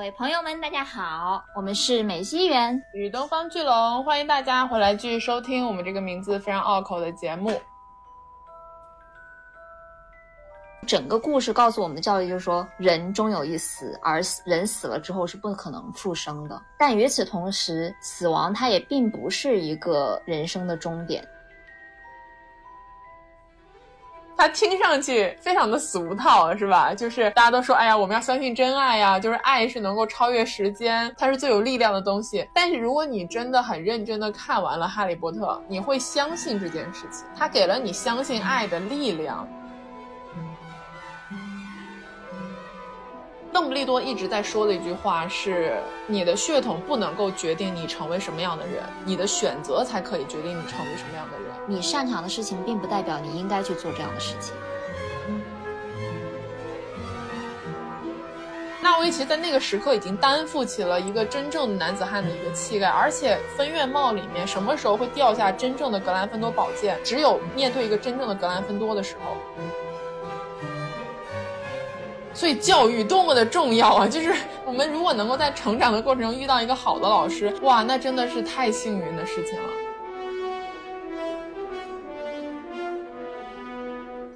各位朋友们，大家好，我们是美西园与东方巨龙，欢迎大家回来继续收听我们这个名字非常拗口的节目。整个故事告诉我们的教育就是说，人终有一死，而人死了之后是不可能复生的。但与此同时，死亡它也并不是一个人生的终点。它听上去非常的俗套，是吧？就是大家都说，哎呀，我们要相信真爱呀，就是爱是能够超越时间，它是最有力量的东西。但是如果你真的很认真的看完了《哈利波特》，你会相信这件事情，它给了你相信爱的力量。邓布利多一直在说的一句话是：你的血统不能够决定你成为什么样的人，你的选择才可以决定你成为什么样的人。你擅长的事情，并不代表你应该去做这样的事情。纳维奇在那个时刻已经担负起了一个真正的男子汉的一个气概，而且分院帽里面什么时候会掉下真正的格兰芬多宝剑？只有面对一个真正的格兰芬多的时候。所以教育多么的重要啊！就是我们如果能够在成长的过程中遇到一个好的老师，哇，那真的是太幸运的事情了。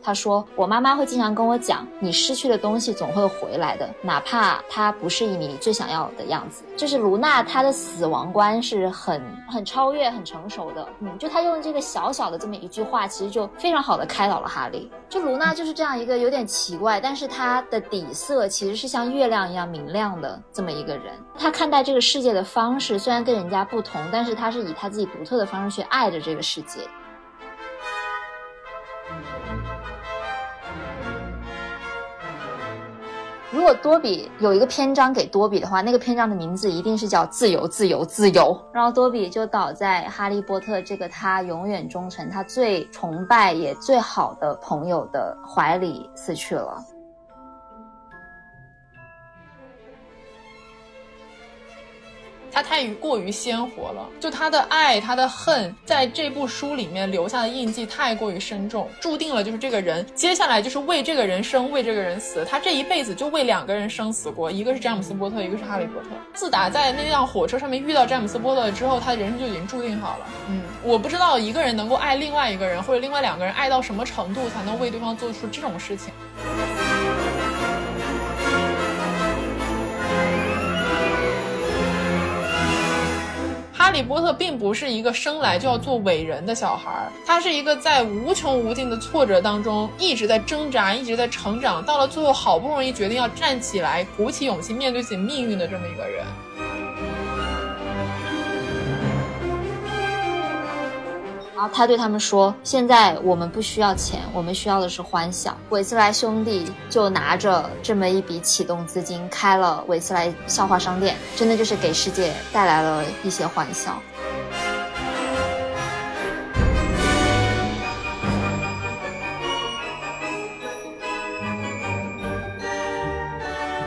他说：“我妈妈会经常跟我讲，你失去的东西总会回来的，哪怕它不是你最想要的样子。”就是卢娜，她的死亡观是很很超越、很成熟的。嗯，就她用这个小小的这么一句话，其实就非常好的开导了哈利。就卢娜就是这样一个有点奇怪，但是她的底色其实是像月亮一样明亮的这么一个人。她看待这个世界的方式虽然跟人家不同，但是她是以她自己独特的方式去爱着这个世界。如果多比有一个篇章给多比的话，那个篇章的名字一定是叫“自由，自由，自由”。然后多比就倒在哈利波特这个他永远忠诚、他最崇拜也最好的朋友的怀里死去了。他太过于鲜活了，就他的爱，他的恨，在这部书里面留下的印记太过于深重，注定了就是这个人接下来就是为这个人生，为这个人死。他这一辈子就为两个人生死过，一个是詹姆斯波特，一个是哈利波特。自打在那辆火车上面遇到詹姆斯波特之后，他的人生就已经注定好了。嗯，我不知道一个人能够爱另外一个人，或者另外两个人爱到什么程度，才能为对方做出这种事情。哈利波特并不是一个生来就要做伟人的小孩，他是一个在无穷无尽的挫折当中一直在挣扎，一直在成长，到了最后好不容易决定要站起来，鼓起勇气面对自己命运的这么一个人。他对他们说：“现在我们不需要钱，我们需要的是欢笑。”韦斯莱兄弟就拿着这么一笔启动资金，开了韦斯莱笑话商店，真的就是给世界带来了一些欢笑。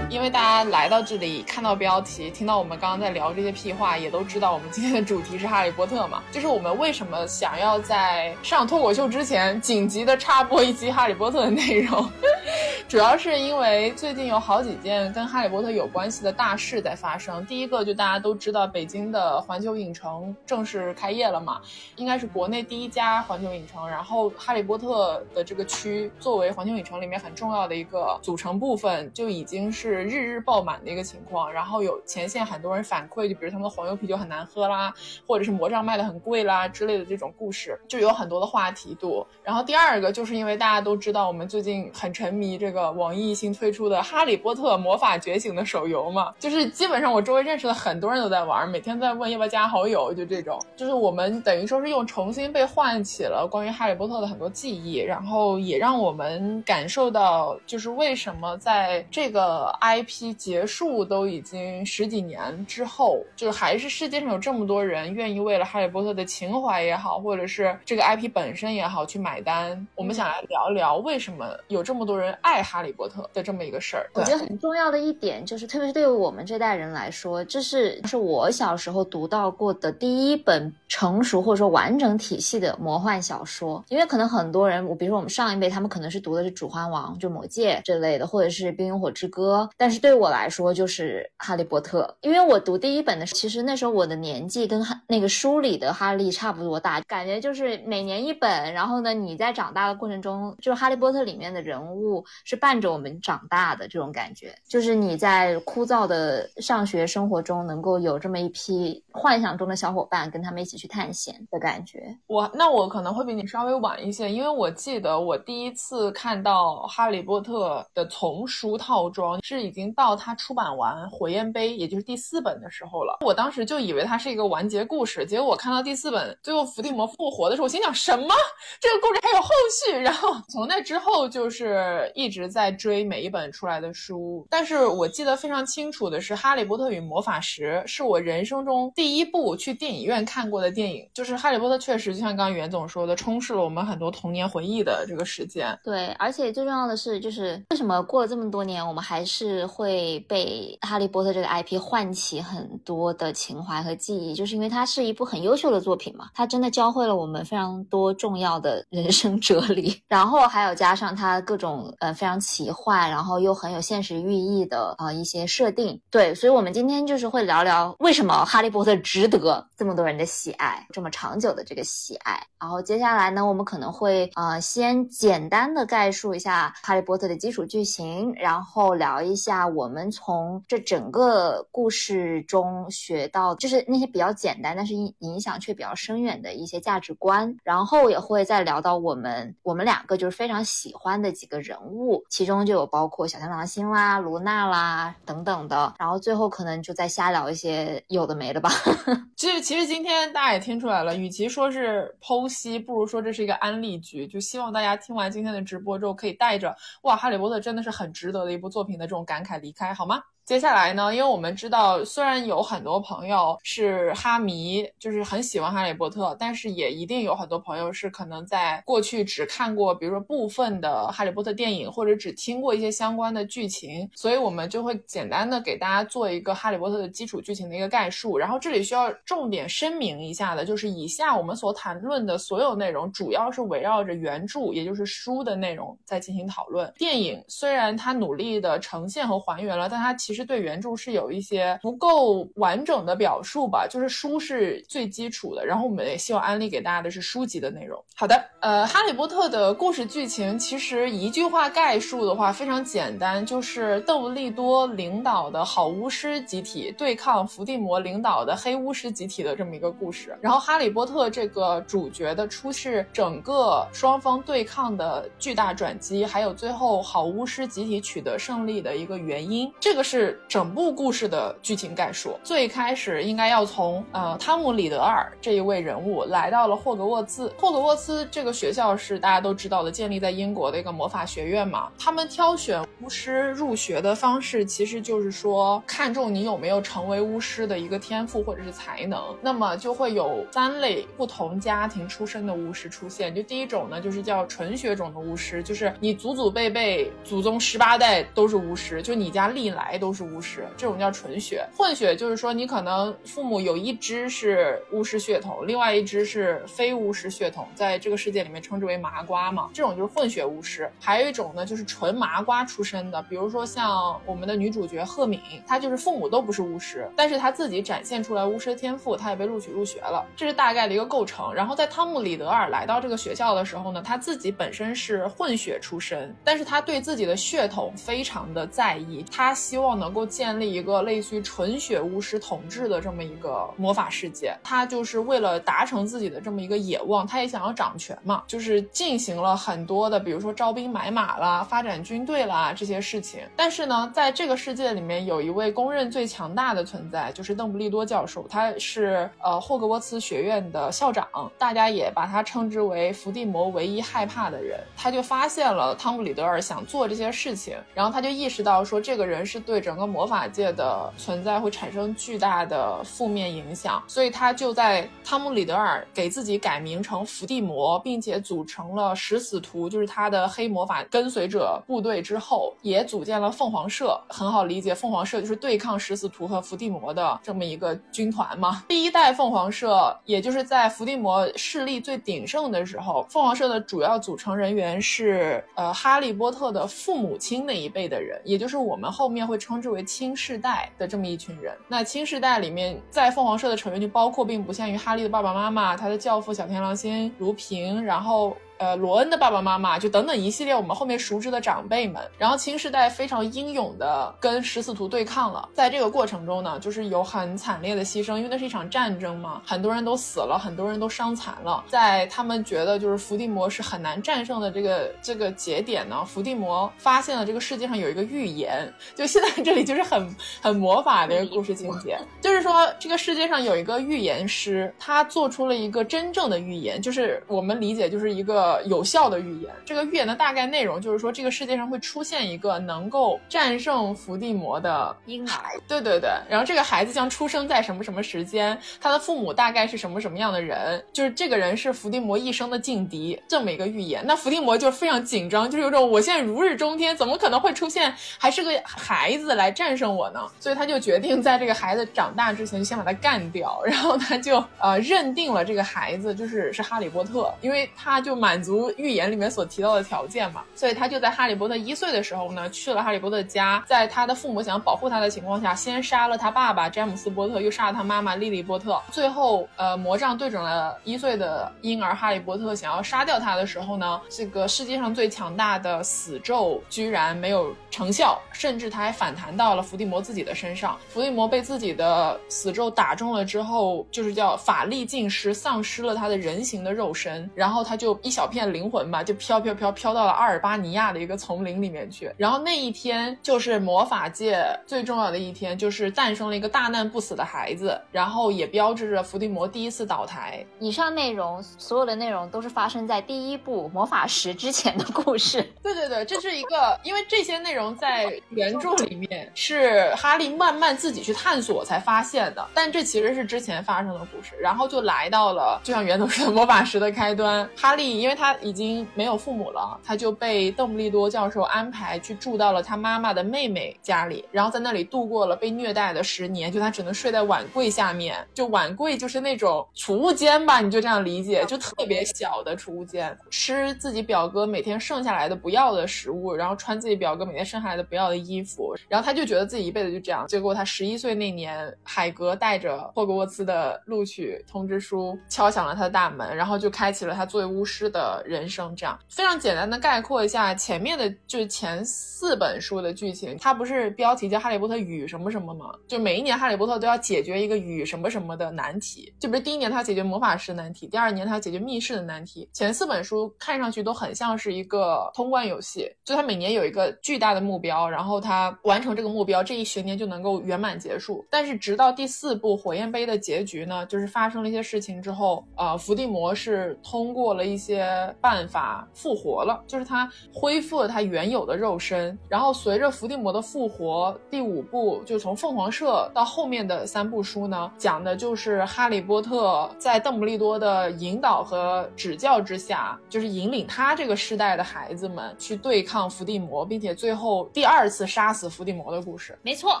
因为大他来到这里，看到标题，听到我们刚刚在聊这些屁话，也都知道我们今天的主题是哈利波特嘛。就是我们为什么想要在上脱口秀之前紧急的插播一期哈利波特的内容，主要是因为最近有好几件跟哈利波特有关系的大事在发生。第一个就大家都知道，北京的环球影城正式开业了嘛，应该是国内第一家环球影城。然后哈利波特的这个区作为环球影城里面很重要的一个组成部分，就已经是。日日爆满的一个情况，然后有前线很多人反馈，就比如他们的黄油啤酒很难喝啦，或者是魔杖卖的很贵啦之类的这种故事，就有很多的话题度。然后第二个就是因为大家都知道我们最近很沉迷这个网易新推出的《哈利波特魔法觉醒》的手游嘛，就是基本上我周围认识的很多人都在玩，每天在问要不要加好友，就这种，就是我们等于说是又重新被唤起了关于哈利波特的很多记忆，然后也让我们感受到，就是为什么在这个 I。IP 结束都已经十几年之后，就是还是世界上有这么多人愿意为了哈利波特的情怀也好，或者是这个 IP 本身也好去买单。我们想来聊一聊为什么有这么多人爱哈利波特的这么一个事儿。我觉得很重要的一点就是，特别是对于我们这代人来说，这是是我小时候读到过的第一本成熟或者说完整体系的魔幻小说。因为可能很多人，我比如说我们上一辈，他们可能是读的是《指环王》就《魔戒》这类的，或者是《冰与火之歌》，但是对对我来说就是《哈利波特》，因为我读第一本的时候，其实那时候我的年纪跟哈那个书里的哈利差不多大，感觉就是每年一本。然后呢，你在长大的过程中，就是《哈利波特》里面的人物是伴着我们长大的这种感觉，就是你在枯燥的上学生活中能够有这么一批幻想中的小伙伴，跟他们一起去探险的感觉。我那我可能会比你稍微晚一些，因为我记得我第一次看到《哈利波特》的丛书套装是已经到到他出版完《火焰杯》，也就是第四本的时候了。我当时就以为它是一个完结故事，结果我看到第四本最后伏地魔复活的时候，我心想什么？这个故事还有后续？然后 从那之后就是一直在追每一本出来的书。但是我记得非常清楚的是，《哈利波特与魔法石》是我人生中第一部去电影院看过的电影。就是《哈利波特》确实就像刚刚袁总说的，充斥了我们很多童年回忆的这个时间。对，而且最重要的是，就是为什么过了这么多年，我们还是会被《哈利波特》这个 IP 唤起很多的情怀和记忆，就是因为它是一部很优秀的作品嘛，它真的教会了我们非常多重要的人生哲理，然后还有加上它各种呃非常奇幻，然后又很有现实寓意的呃一些设定。对，所以我们今天就是会聊聊为什么《哈利波特》值得这么多人的喜爱，这么长久的这个喜爱。然后接下来呢，我们可能会呃先简单的概述一下《哈利波特》的基础剧情，然后聊一下我我们从这整个故事中学到，就是那些比较简单，但是影影响却比较深远的一些价值观。然后也会再聊到我们我们两个就是非常喜欢的几个人物，其中就有包括小天狼星啦、卢娜啦等等的。然后最后可能就再瞎聊一些有的没的吧。其实其实今天大家也听出来了，与其说是剖析，不如说这是一个安利局。就希望大家听完今天的直播之后，可以带着哇，《哈利波特》真的是很值得的一部作品的这种感慨离开，好吗？接下来呢，因为我们知道，虽然有很多朋友是哈迷，就是很喜欢哈利波特，但是也一定有很多朋友是可能在过去只看过，比如说部分的哈利波特电影，或者只听过一些相关的剧情，所以我们就会简单的给大家做一个哈利波特的基础剧情的一个概述。然后这里需要重点声明一下的，就是以下我们所谈论的所有内容，主要是围绕着原著，也就是书的内容在进行讨论。电影虽然它努力的呈现和还原了，但它其实。其实对原著是有一些不够完整的表述吧，就是书是最基础的，然后我们也希望安利给大家的是书籍的内容。好的，呃，哈利波特的故事剧情其实一句话概述的话非常简单，就是邓布利多领导的好巫师集体对抗伏地魔领导的黑巫师集体的这么一个故事。然后哈利波特这个主角的出世整个双方对抗的巨大转机，还有最后好巫师集体取得胜利的一个原因。这个是。整部故事的剧情概述，最开始应该要从呃汤姆·里德尔这一位人物来到了霍格沃茨。霍格沃茨这个学校是大家都知道的，建立在英国的一个魔法学院嘛。他们挑选巫师入学的方式，其实就是说看中你有没有成为巫师的一个天赋或者是才能。那么就会有三类不同家庭出身的巫师出现。就第一种呢，就是叫纯血种的巫师，就是你祖祖辈辈、祖宗十八代都是巫师，就你家历来都。是巫师这种叫纯血，混血就是说你可能父母有一只是巫师血统，另外一只是非巫师血统，在这个世界里面称之为麻瓜嘛，这种就是混血巫师。还有一种呢，就是纯麻瓜出身的，比如说像我们的女主角赫敏，她就是父母都不是巫师，但是她自己展现出来巫师天赋，她也被录取入学了，这是大概的一个构成。然后在汤姆·里德尔来到这个学校的时候呢，他自己本身是混血出身，但是他对自己的血统非常的在意，他希望能。能够建立一个类似于纯血巫师统治的这么一个魔法世界，他就是为了达成自己的这么一个野望，他也想要掌权嘛，就是进行了很多的，比如说招兵买马啦、发展军队啦这些事情。但是呢，在这个世界里面，有一位公认最强大的存在，就是邓布利多教授，他是呃霍格沃茨学院的校长，大家也把他称之为伏地魔唯一害怕的人。他就发现了汤姆里德尔想做这些事情，然后他就意识到说，这个人是对整个。魔法界的存在会产生巨大的负面影响，所以他就在汤姆·里德尔给自己改名成伏地魔，并且组成了食死徒，就是他的黑魔法跟随者部队之后，也组建了凤凰社。很好理解，凤凰社就是对抗食死徒和伏地魔的这么一个军团嘛。第一代凤凰社，也就是在伏地魔势力最鼎盛的时候，凤凰社的主要组成人员是呃哈利波特的父母亲那一辈的人，也就是我们后面会称。称之为青世代的这么一群人。那青世代里面，在凤凰社的成员就包括并不限于哈利的爸爸妈妈、他的教父小天狼星如萍，然后。呃，罗恩的爸爸妈妈，就等等一系列我们后面熟知的长辈们，然后青世代非常英勇的跟食死徒对抗了。在这个过程中呢，就是有很惨烈的牺牲，因为那是一场战争嘛，很多人都死了，很多人都伤残了。在他们觉得就是伏地魔是很难战胜的这个这个节点呢，伏地魔发现了这个世界上有一个预言，就现在这里就是很很魔法的一个故事情节，就是说这个世界上有一个预言师，他做出了一个真正的预言，就是我们理解就是一个。呃，有效的预言。这个预言的大概内容就是说，这个世界上会出现一个能够战胜伏地魔的婴儿。对对对，然后这个孩子将出生在什么什么时间，他的父母大概是什么什么样的人，就是这个人是伏地魔一生的劲敌，这么一个预言。那伏地魔就非常紧张，就是有种我现在如日中天，怎么可能会出现还是个孩子来战胜我呢？所以他就决定在这个孩子长大之前就先把他干掉，然后他就呃认定了这个孩子就是是哈利波特，因为他就满。满足预言里面所提到的条件嘛，所以他就在哈利波特一岁的时候呢，去了哈利波特家，在他的父母想保护他的情况下，先杀了他爸爸詹姆斯波特，又杀了他妈妈莉莉波特，最后呃魔杖对准了一岁的婴儿哈利波特，想要杀掉他的时候呢，这个世界上最强大的死咒居然没有成效，甚至他还反弹到了伏地魔自己的身上，伏地魔被自己的死咒打中了之后，就是叫法力尽失，丧失了他的人形的肉身，然后他就一小。片灵魂吧，就飘飘飘飘到了阿尔巴尼亚的一个丛林里面去。然后那一天就是魔法界最重要的一天，就是诞生了一个大难不死的孩子，然后也标志着伏地魔第一次倒台。以上内容所有的内容都是发生在第一部魔法石之前的故事。对对对，这是一个，因为这些内容在原著里面是哈利慢慢自己去探索才发现的，但这其实是之前发生的故事。然后就来到了，就像源头说的魔法石的开端。哈利因为。他已经没有父母了，他就被邓布利多教授安排去住到了他妈妈的妹妹家里，然后在那里度过了被虐待的十年。就他只能睡在碗柜下面，就碗柜就是那种储物间吧，你就这样理解，就特别小的储物间，吃自己表哥每天剩下来的不要的食物，然后穿自己表哥每天剩下来的不要的衣服，然后他就觉得自己一辈子就这样。结果他十一岁那年，海格带着霍格沃茨的录取通知书敲响了他的大门，然后就开启了他作为巫师的。人生这样非常简单的概括一下前面的，就是前四本书的剧情。它不是标题叫《哈利波特与什么什么》吗？就每一年哈利波特都要解决一个与什么什么的难题。就比如第一年他要解决魔法师难题，第二年他要解决密室的难题。前四本书看上去都很像是一个通关游戏，就他每年有一个巨大的目标，然后他完成这个目标，这一学年就能够圆满结束。但是直到第四部《火焰杯》的结局呢，就是发生了一些事情之后，呃，伏地魔是通过了一些。办法复活了，就是他恢复了他原有的肉身。然后随着伏地魔的复活，第五部就从凤凰社到后面的三部书呢，讲的就是哈利波特在邓布利多的引导和指教之下，就是引领他这个世代的孩子们去对抗伏地魔，并且最后第二次杀死伏地魔的故事。没错，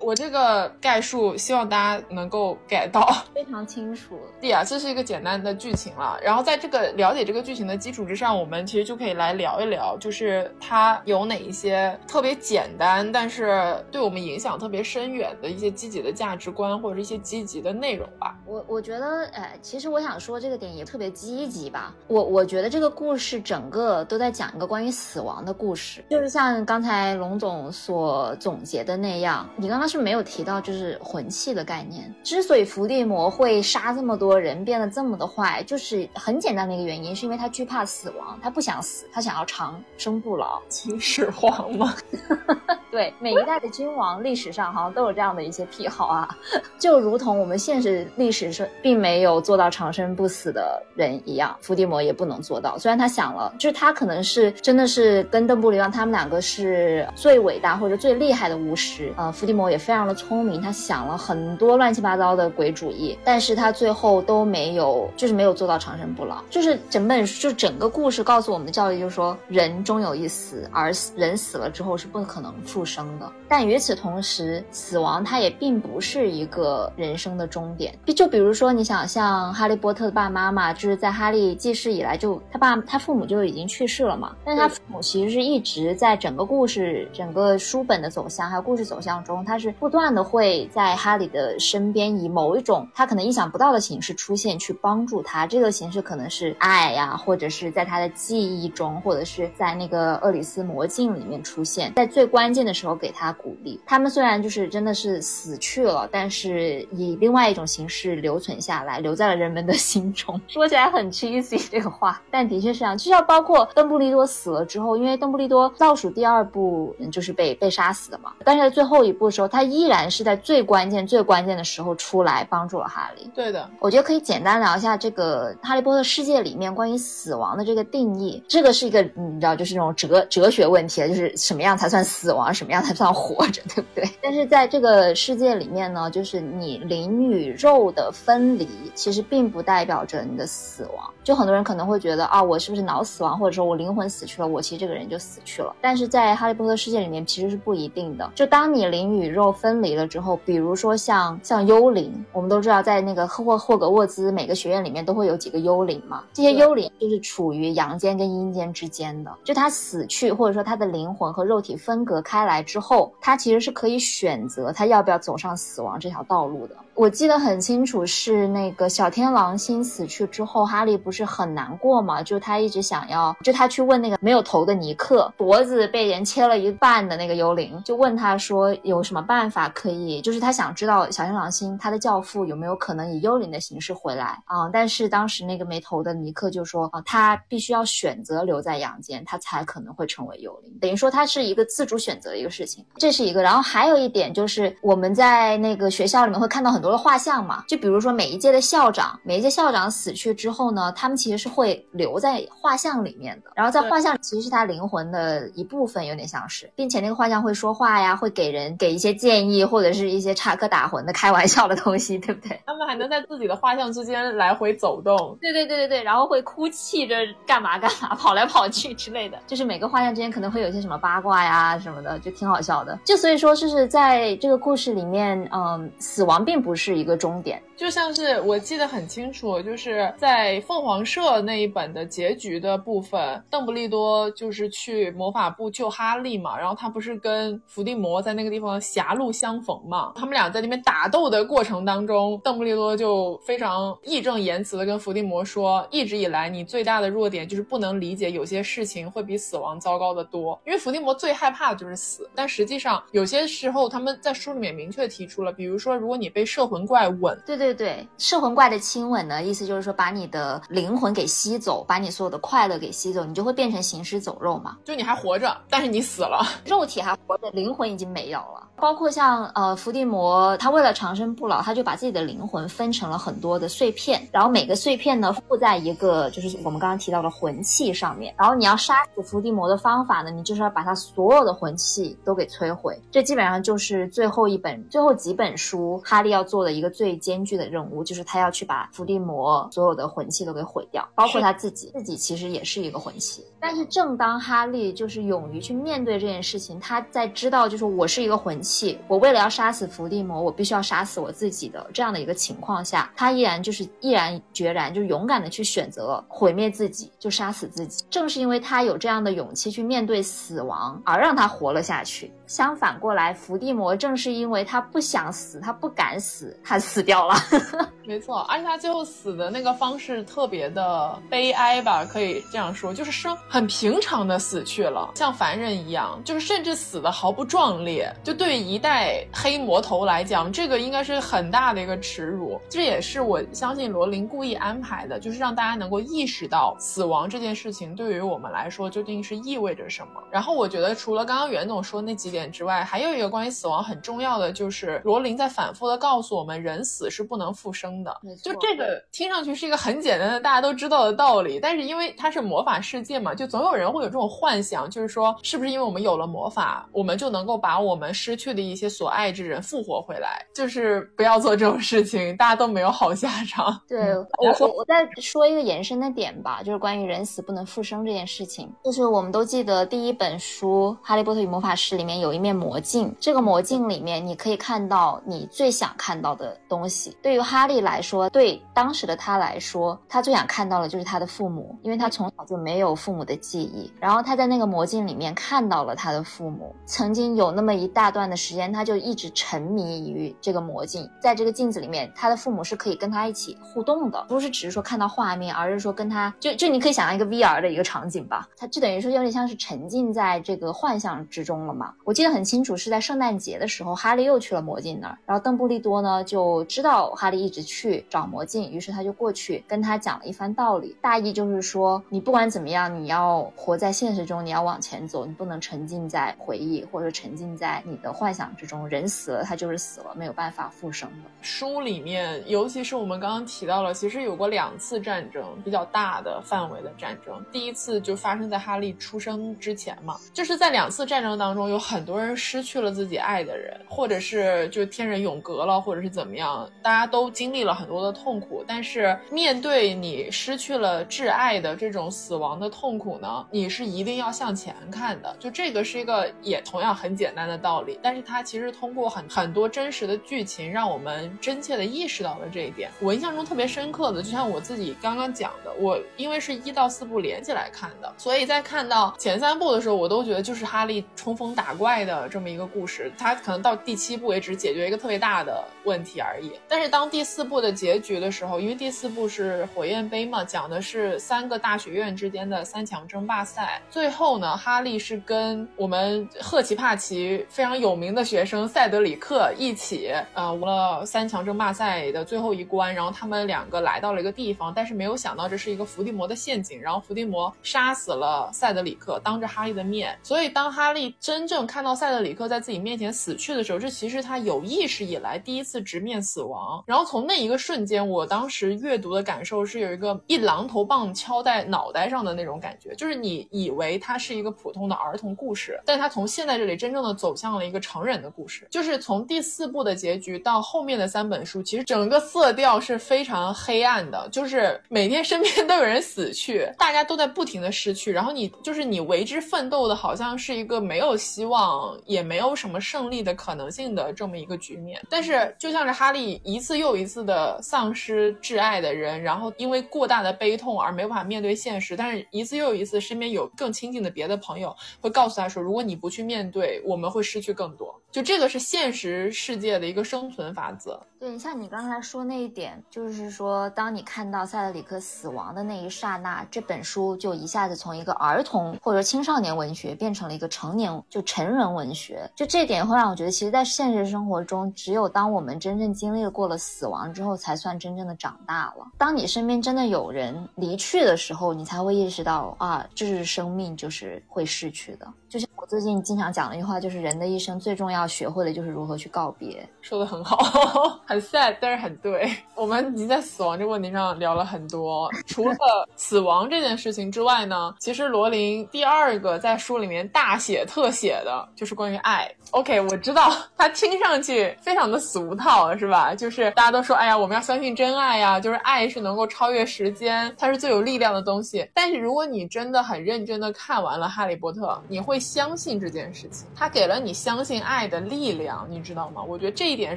我这个概述希望大家能够 get 到，非常清楚。对啊，这是一个简单的剧情了。然后在这个了解这个剧情的基础。之上，我们其实就可以来聊一聊，就是它有哪一些特别简单，但是对我们影响特别深远的一些积极的价值观，或者是一些积极的内容吧。我我觉得，呃，其实我想说这个点也特别积极吧。我我觉得这个故事整个都在讲一个关于死亡的故事，就是像刚才龙总所总结的那样。你刚刚是没有提到就是魂器的概念。之所以伏地魔会杀这么多人，变得这么的坏，就是很简单的一个原因，是因为他惧怕死。亡，他不想死，他想要长生不老。秦始皇吗？对，每一代的君王历史上好像都有这样的一些癖好啊，就如同我们现实历史上并没有做到长生不死的人一样，伏地魔也不能做到。虽然他想了，就是他可能是真的是跟邓布利多他们两个是最伟大或者最厉害的巫师。呃，伏地魔也非常的聪明，他想了很很多乱七八糟的鬼主意，但是他最后都没有，就是没有做到长生不老。就是整本就整个故事告诉我们的教育就是说，人终有一死，而人死了之后是不可能复生的。但与此同时，死亡它也并不是一个人生的终点。就比如说，你想像哈利波特的爸爸妈妈，就是在哈利记事以来就他爸他父母就已经去世了嘛，但是他父母其实是一直在整个故事、整个书本的走向还有故事走向中，他是不断的会在哈利的身边以某一种他可能意想不到的形式出现，去帮助他。这个形式可能是爱呀，或者是在他的记忆中，或者是在那个厄里斯魔镜里面出现，在最关键的时候给他鼓励。他们虽然就是真的是死去了，但是以另外一种形式留存下来，留在了人们的 心中。说起来很 cheesy 这个话，但的确是这样。就像包括邓布利多死了之后，因为邓布利多倒数第二部就是被被杀死的嘛，但是在最后一部的时候，他依然是在最关键、最关键的时候出来帮助了哈利。对的，我觉得可以简单聊一下这个哈利波特世界里面关于死亡的这个定义。这个是一个你知道，就是那种哲哲学问题，就是什么样才算死亡，什么样才算活着，对不对？但是在这个世界里面呢，就是你灵与肉的分离，其实并不代表着你的死亡。就很多人可能会觉得啊，我是不是脑死亡，或者说我灵魂死去了，我其实这个人就死去了。但是在哈利波特世界里面，其实是不一定的。就当你灵与肉分离了之后，比如说像像幽灵，我们都知道在那个霍霍格沃兹每个学院里面都会有几个幽灵嘛，这些幽灵就是处于阳间跟阴间之间的。就他死去，或者说他的灵魂和肉体分隔开来之后，他其实是可以选择他要不要走上死亡这条道路的。我记得很清楚，是那个小天狼星死去之后，哈利不是很难过嘛？就他一直想要，就他去问那个没有头的尼克，脖子被人切了一半的那个幽灵，就问他说有什么办法可以，就是他想知道小天狼星他的教父有没有可能以幽灵的形式回来啊？但是当时那个没头的尼克就说啊，他必须要选择留在阳间，他才可能会成为幽灵。等于说他是一个自主选择的一个事情，这是一个。然后还有一点就是我们在那个学校里面会看到很多。的画像嘛，就比如说每一届的校长，每一届校长死去之后呢，他们其实是会留在画像里面的。然后在画像其实是他灵魂的一部分，有点像是，并且那个画像会说话呀，会给人给一些建议，或者是一些插科打诨的开玩笑的东西，对不对？他们还能在自己的画像之间来回走动。对对对对对，然后会哭泣着干嘛干嘛，跑来跑去之类的。就是每个画像之间可能会有一些什么八卦呀什么的，就挺好笑的。就所以说，就是在这个故事里面，嗯，死亡并不。是是一个终点，就像是我记得很清楚，就是在凤凰社那一本的结局的部分，邓布利多就是去魔法部救哈利嘛，然后他不是跟伏地魔在那个地方狭路相逢嘛，他们俩在那边打斗的过程当中，邓布利多就非常义正言辞的跟伏地魔说，一直以来你最大的弱点就是不能理解有些事情会比死亡糟糕的多，因为伏地魔最害怕的就是死，但实际上有些时候他们在书里面明确提出了，比如说如果你被摄魂怪吻，对对对，摄魂怪的亲吻呢，意思就是说把你的灵魂给吸走，把你所有的快乐给吸走，你就会变成行尸走肉嘛。就你还活着，但是你死了，肉体还活着，灵魂已经没有了。包括像呃伏地魔，他为了长生不老，他就把自己的灵魂分成了很多的碎片，然后每个碎片呢附在一个就是我们刚刚提到的魂器上面。然后你要杀死伏地魔的方法呢，你就是要把他所有的魂器都给摧毁。这基本上就是最后一本、最后几本书哈利要做的一个最艰巨的任务，就是他要去把伏地魔所有的魂器都给毁掉，包括他自己，自己其实也是一个魂器。但是正当哈利就是勇于去面对这件事情，他在知道就是我是一个魂器。我为了要杀死伏地魔，我必须要杀死我自己的这样的一个情况下，他依然就是毅然决然，就是勇敢的去选择毁灭自己，就杀死自己。正是因为他有这样的勇气去面对死亡，而让他活了下去。相反过来，伏地魔正是因为他不想死，他不敢死，他死掉了。没错，而且他最后死的那个方式特别的悲哀吧，可以这样说，就是生很平常的死去了，像凡人一样，就是甚至死的毫不壮烈。就对于一代黑魔头来讲，这个应该是很大的一个耻辱。这也是我相信罗琳故意安排的，就是让大家能够意识到死亡这件事情对于我们来说究竟是意味着什么。然后我觉得，除了刚刚袁总说那几。点之外，还有一个关于死亡很重要的，就是罗琳在反复的告诉我们，人死是不能复生的。就这个听上去是一个很简单的大家都知道的道理，但是因为它是魔法世界嘛，就总有人会有这种幻想，就是说是不是因为我们有了魔法，我们就能够把我们失去的一些所爱之人复活回来？就是不要做这种事情，大家都没有好下场。对我我我再说一个延伸的点吧，就是关于人死不能复生这件事情，就是我们都记得第一本书《哈利波特与魔法师》里面有一面魔镜，这个魔镜里面你可以看到你最想看到的东西。对于哈利来说，对当时的他来说，他最想看到的就是他的父母，因为他从小就没有父母的记忆。然后他在那个魔镜里面看到了他的父母，曾经有那么一大段的时间，他就一直沉迷于这个魔镜，在这个镜子里面，他的父母是可以跟他一起互动的，不是只是说看到画面，而是说跟他就就你可以想象一个 VR 的一个场景吧，他就等于说有点像是沉浸在这个幻象之中了嘛。我记得很清楚，是在圣诞节的时候，哈利又去了魔镜那儿，然后邓布利多呢就知道哈利一直去找魔镜，于是他就过去跟他讲了一番道理，大意就是说，你不管怎么样，你要活在现实中，你要往前走，你不能沉浸在回忆或者沉浸在你的幻想之中。人死了，他就是死了，没有办法复生的。书里面，尤其是我们刚刚提到了，其实有过两次战争，比较大的范围的战争。第一次就发生在哈利出生之前嘛，就是在两次战争当中，有很多人失去了自己爱的人，或者是就天人永隔了，或者是怎么样，大家都经历了很多的痛苦。但是面对你失去了挚爱的这种死亡的痛苦呢，你是一定要向前看的。就这个是一个也同样很简单的道理，但是它其实通过很很多真实的剧情，让我们真切的意识到了这一点。我印象中特别深刻的，就像我自己刚刚讲的，我因为是一到四部连起来看的，所以在看到前三部的时候，我都觉得就是哈利冲锋打怪的这么一个故事。他可能到第七部为止解决一个特别大的问题而已。但是当第四部的结局的时候，因为第四部是火焰杯嘛，讲的是三个大学院之间的三强争霸赛。最后呢，哈利是跟我们赫奇帕奇非常有名的学生塞德里克一起，呃，完了三强争霸赛的最后一关。然后他们两个来到了一个地方，但是没有想到这是一个伏地魔的陷阱。然后伏地魔杀死了塞德里克，当着哈利的面。所以当哈利真正看到塞德里克在自己面前死去的时候，这其实他有意识以来第一次直面死亡。然后从那一个瞬间，我当时阅读的感受是有一个一榔头棒敲在脑袋上的那种感觉，就是你以为它是一个普通的儿童故事，但它从现在这里真正的走向了一个成人的故事。就是从第四部的结局到后面的三本书，其实整个色调是非常黑暗的，就是每天身边都有人死去，大家都在不停的失去，然后你就是你为之奋斗的，好像是一个没有希望，也没有什么胜利的可能性的这么一个局面。但是就就像是哈利一次又一次的丧失挚爱的人，然后因为过大的悲痛而没办法面对现实，但是一次又一次身边有更亲近的别的朋友会告诉他说，如果你不去面对，我们会失去更多。就这个是现实世界的一个生存法则。对你，像你刚才说那一点，就是说，当你看到塞德里克死亡的那一刹那，这本书就一下子从一个儿童或者青少年文学变成了一个成年就成人文学。就这点会让我觉得，其实，在现实生活中，只有当我们真正经历过了死亡之后，才算真正的长大了。当你身边真的有人离去的时候，你才会意识到啊，这是生命，就是会逝去的。就像我最近经常讲的一句话，就是人的一生最重要学会的就是如何去告别。说的很好，很 sad，但是很对。我们已经在死亡这个问题上聊了很多。除了死亡这件事情之外呢，其实罗琳第二个在书里面大写特写的就是关于爱。OK，我知道 它听上去非常的俗套，是吧？就是大家都说，哎呀，我们要相信真爱呀，就是爱是能够超越时间，它是最有力量的东西。但是如果你真的很认真的看完了《哈利波特》，你会相信这件事情，他给了你相信爱的力量，你知道吗？我觉得这一点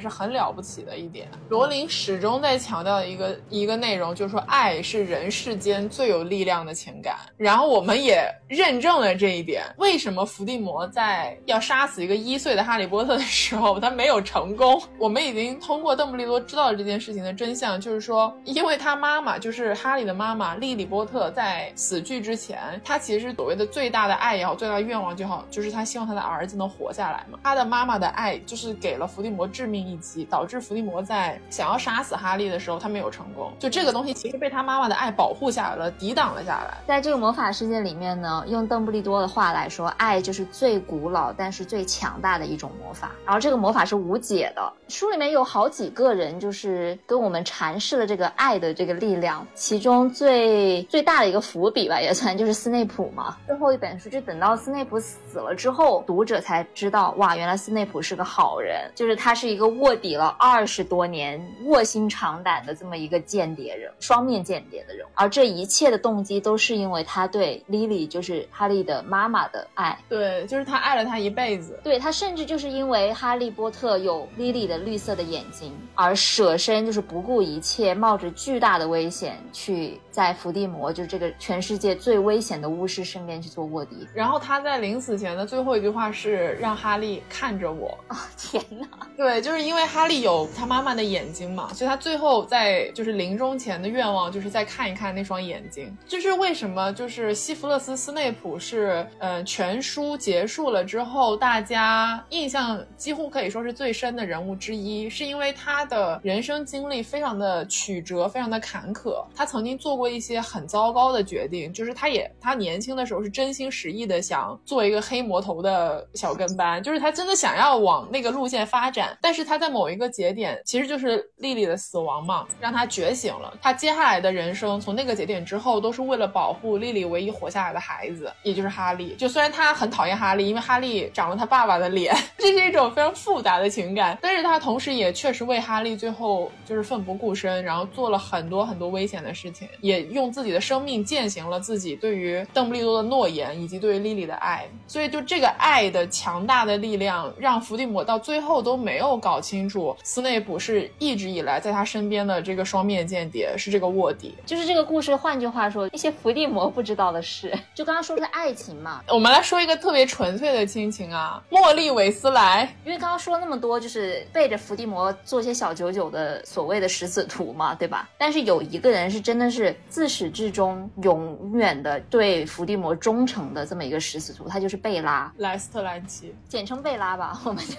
是很了不起的一点。罗琳始终在强调一个一个内容，就是说爱是人世间最有力量的情感。然后我们也认证了这一点。为什么伏地魔在要杀死一个一岁的哈利波特的时候，他没有成功？我们已经通过邓布利多知道了这件事情的真相，就是说，因为他妈妈就是哈利的妈妈莉莉波特，在死去之前，她其实所谓的最大的爱也好，最大的愿望就好，就是他希望他的儿子能活下来嘛。他的妈妈的爱就是给了伏地魔致命一击，导致伏地魔在想要杀死哈利的时候，他没有成功。就这个东西其实被他妈妈的爱保护下来了，抵挡了下来。在这个魔法世界里面呢，用邓布利多的话来说，爱就是最古老但是最强大的一种魔法。然后这个魔法是无解的。书里面有好几个人就是跟我们阐释了这个爱的这个力量，其中最最大的一个伏笔吧，也算就是斯内普嘛。最后一本书就等到斯内普 house 死了之后，读者才知道，哇，原来斯内普是个好人，就是他是一个卧底了二十多年、卧薪尝胆的这么一个间谍人，双面间谍的人。而这一切的动机都是因为他对莉莉，就是哈利的妈妈的爱。对，就是他爱了他一辈子。对他，甚至就是因为哈利波特有莉莉的绿色的眼睛，而舍身就是不顾一切，冒着巨大的危险去在伏地魔，就是这个全世界最危险的巫师身边去做卧底。然后他在临死前的最后一句话是让哈利看着我。啊、天哪！对，就是因为哈利有他妈妈的眼睛嘛，所以他最后在就是临终前的愿望就是再看一看那双眼睛。这是为什么？就是西弗勒斯·斯内普是，呃，全书结束了之后，大家印象几乎可以说是最深的人物之一，是因为他的人生经历非常的曲折，非常的坎坷。他曾经做过一些很糟糕的决定，就是他也他年轻的时候是真心实意的想做一个黑魔头的小跟班，就是他真的想要往那个路线发展。但是他在某一个节点，其实就是莉莉的死亡嘛，让他觉醒了。他接下来的人生从那个节点之后，都是为了保护莉莉唯一活下来的孩子，也就是哈利。就虽然他很讨厌哈利，因为哈利长了他爸爸的脸，这是一种非常复杂的情感。但是他同时也确实为哈利最后就是奋不顾身，然后做了很多很多危险的事情，也用自己的生命践行了自己对于邓布利多的诺言以及对于莉莉的爱。所以就这个爱的强大的力量，让伏地魔到最后都没有搞清楚斯内普是一直以来在他身边的这个双面间谍，是这个卧底。就是这个故事，换句话说，一些伏地魔不知道的事。就刚刚说的是爱情嘛，我们来说一个特别纯粹的亲情啊，茉莉韦斯莱。因为刚刚说了那么多，就是背着伏地魔做些小九九的所谓的食死徒嘛，对吧？但是有一个人是真的是自始至终永远的对伏地魔忠诚的这么一个食死徒，他就是贝拉，莱斯特兰奇，简称贝拉吧，我们就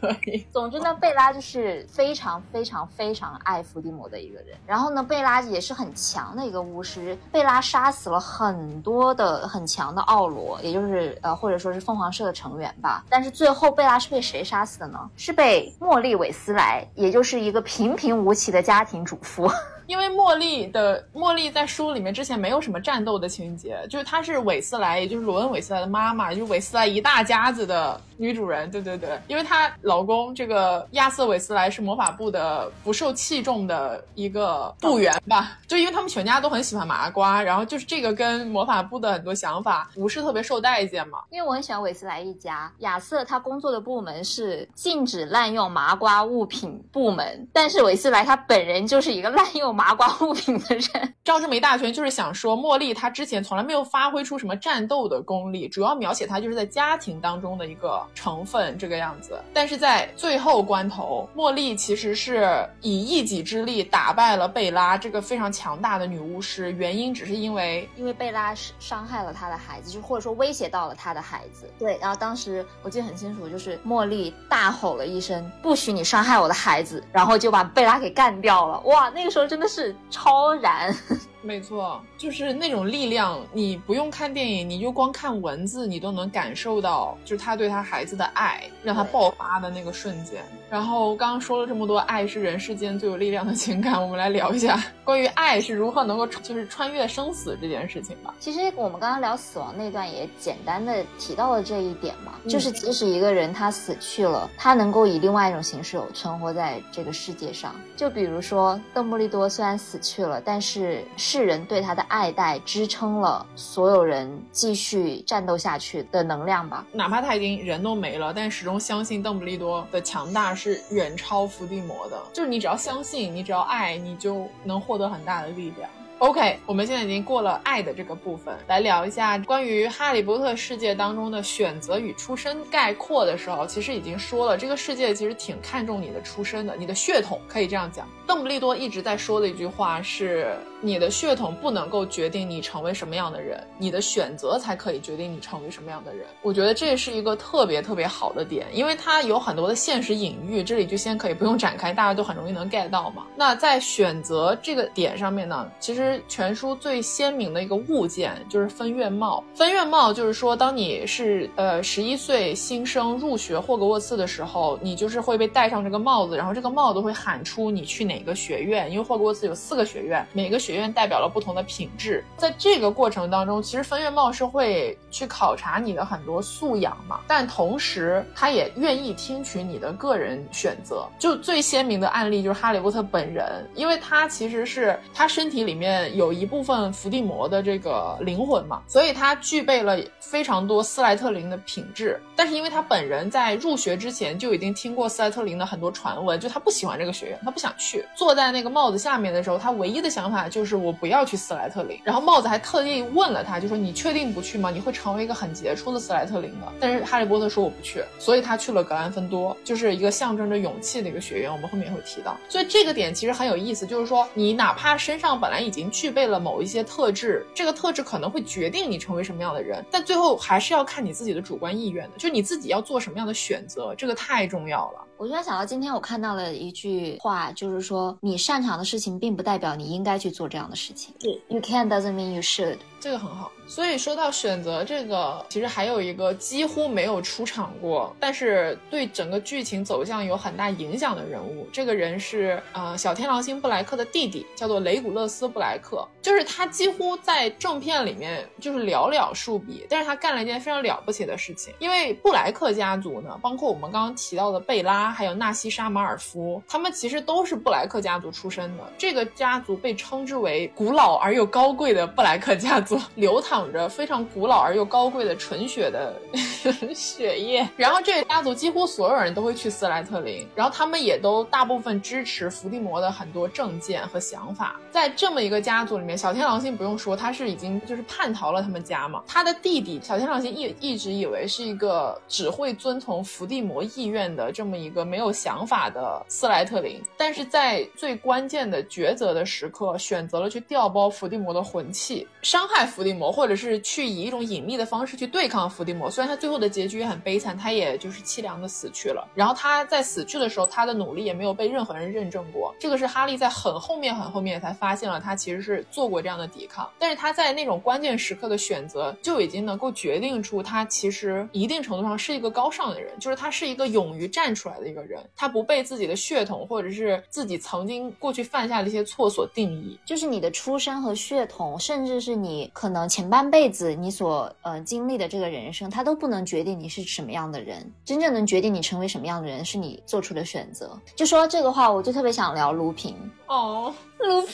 可以。总之呢，贝拉就是非常非常非常爱伏地魔的一个人。然后呢，贝拉也是很强的一个巫师，贝拉杀死了很多的很强的奥罗，也就是呃或者说是凤凰社的成员吧。但是最后贝拉是被谁杀死的呢？是被莫莉韦斯莱，也就是一个平平无奇的家庭主妇。因为茉莉的茉莉在书里面之前没有什么战斗的情节，就是她是韦斯莱，也就是罗恩韦斯莱的妈妈，就是韦斯莱一大家子的女主人。对对对，因为她老公这个亚瑟韦斯莱是魔法部的不受器重的一个部员吧，就因为他们全家都很喜欢麻瓜，然后就是这个跟魔法部的很多想法不是特别受待见嘛。因为我很喜欢韦斯莱一家，亚瑟他工作的部门是禁止滥用麻瓜物品部门，但是韦斯莱他本人就是一个滥用。麻瓜物品的人，照这么一大圈，就是想说茉莉她之前从来没有发挥出什么战斗的功力，主要描写她就是在家庭当中的一个成分这个样子。但是在最后关头，茉莉其实是以一己之力打败了贝拉这个非常强大的女巫师，原因只是因为因为贝拉是伤害了她的孩子，就或者说威胁到了她的孩子。对，然后当时我记得很清楚，就是茉莉大吼了一声：“不许你伤害我的孩子！”然后就把贝拉给干掉了。哇，那个时候真的。是超燃，没错，就是那种力量，你不用看电影，你就光看文字，你都能感受到，就是他对他孩子的爱，让他爆发的那个瞬间。然后刚刚说了这么多，爱是人世间最有力量的情感，我们来聊一下关于爱是如何能够就是穿越生死这件事情吧。其实我们刚刚聊死亡那段也简单的提到了这一点嘛，就是即使一个人他死去了，他能够以另外一种形式存活在这个世界上。就比如说邓布利多虽然死去了，但是世人对他的爱戴支撑了所有人继续战斗下去的能量吧。哪怕他已经人都没了，但始终相信邓布利多的强大是远超伏地魔的。就是你只要相信，你只要爱，你就能获得很大的力量。OK，我们现在已经过了爱的这个部分，来聊一下关于哈利波特世界当中的选择与出身概括的时候，其实已经说了，这个世界其实挺看重你的出身的，你的血统可以这样讲。邓布利多一直在说的一句话是：你的血统不能够决定你成为什么样的人，你的选择才可以决定你成为什么样的人。我觉得这是一个特别特别好的点，因为它有很多的现实隐喻，这里就先可以不用展开，大家都很容易能 get 到嘛。那在选择这个点上面呢，其实全书最鲜明的一个物件就是分院帽。分院帽就是说，当你是呃十一岁新生入学霍格沃茨的时候，你就是会被戴上这个帽子，然后这个帽子会喊出你去哪。每个学院，因为霍格沃茨有四个学院，每个学院代表了不同的品质。在这个过程当中，其实分院帽是会去考察你的很多素养嘛，但同时他也愿意听取你的个人选择。就最鲜明的案例就是哈利波特本人，因为他其实是他身体里面有一部分伏地魔的这个灵魂嘛，所以他具备了非常多斯莱特林的品质。但是因为他本人在入学之前就已经听过斯莱特林的很多传闻，就他不喜欢这个学院，他不想去。坐在那个帽子下面的时候，他唯一的想法就是我不要去斯莱特林。然后帽子还特地问了他，就说你确定不去吗？你会成为一个很杰出的斯莱特林的。但是哈利波特说我不去，所以他去了格兰芬多，就是一个象征着勇气的一个学院。我们后面也会提到，所以这个点其实很有意思，就是说你哪怕身上本来已经具备了某一些特质，这个特质可能会决定你成为什么样的人，但最后还是要看你自己的主观意愿的，就你自己要做什么样的选择，这个太重要了。我突然想到，今天我看到了一句话，就是说，你擅长的事情，并不代表你应该去做这样的事情。是，You can doesn't mean you should。这个很好。所以说到选择这个，其实还有一个几乎没有出场过，但是对整个剧情走向有很大影响的人物。这个人是呃小天狼星布莱克的弟弟，叫做雷古勒斯布莱克。就是他几乎在正片里面就是寥寥数笔，但是他干了一件非常了不起的事情。因为布莱克家族呢，包括我们刚刚提到的贝拉，还有纳西沙马尔夫，他们其实都是布莱克家族出身的。这个家族被称之为古老而又高贵的布莱克家族，流淌。着非常古老而又高贵的纯血的 血液，然后这个家族几乎所有人都会去斯莱特林，然后他们也都大部分支持伏地魔的很多政见和想法。在这么一个家族里面，小天狼星不用说，他是已经就是叛逃了他们家嘛。他的弟弟小天狼星一一直以为是一个只会遵从伏地魔意愿的这么一个没有想法的斯莱特林，但是在最关键的抉择的时刻，选择了去调包伏地魔的魂器，伤害爱伏地魔。或者是去以一种隐秘的方式去对抗伏地魔，虽然他最后的结局也很悲惨，他也就是凄凉的死去了。然后他在死去的时候，他的努力也没有被任何人认证过。这个是哈利在很后面、很后面才发现了，他其实是做过这样的抵抗。但是他在那种关键时刻的选择，就已经能够决定出他其实一定程度上是一个高尚的人，就是他是一个勇于站出来的一个人，他不被自己的血统或者是自己曾经过去犯下的一些错所定义。就是你的出身和血统，甚至是你可能前半。辈子你所呃经历的这个人生，它都不能决定你是什么样的人。真正能决定你成为什么样的人，是你做出的选择。就说这个话，我就特别想聊卢平哦。卢平，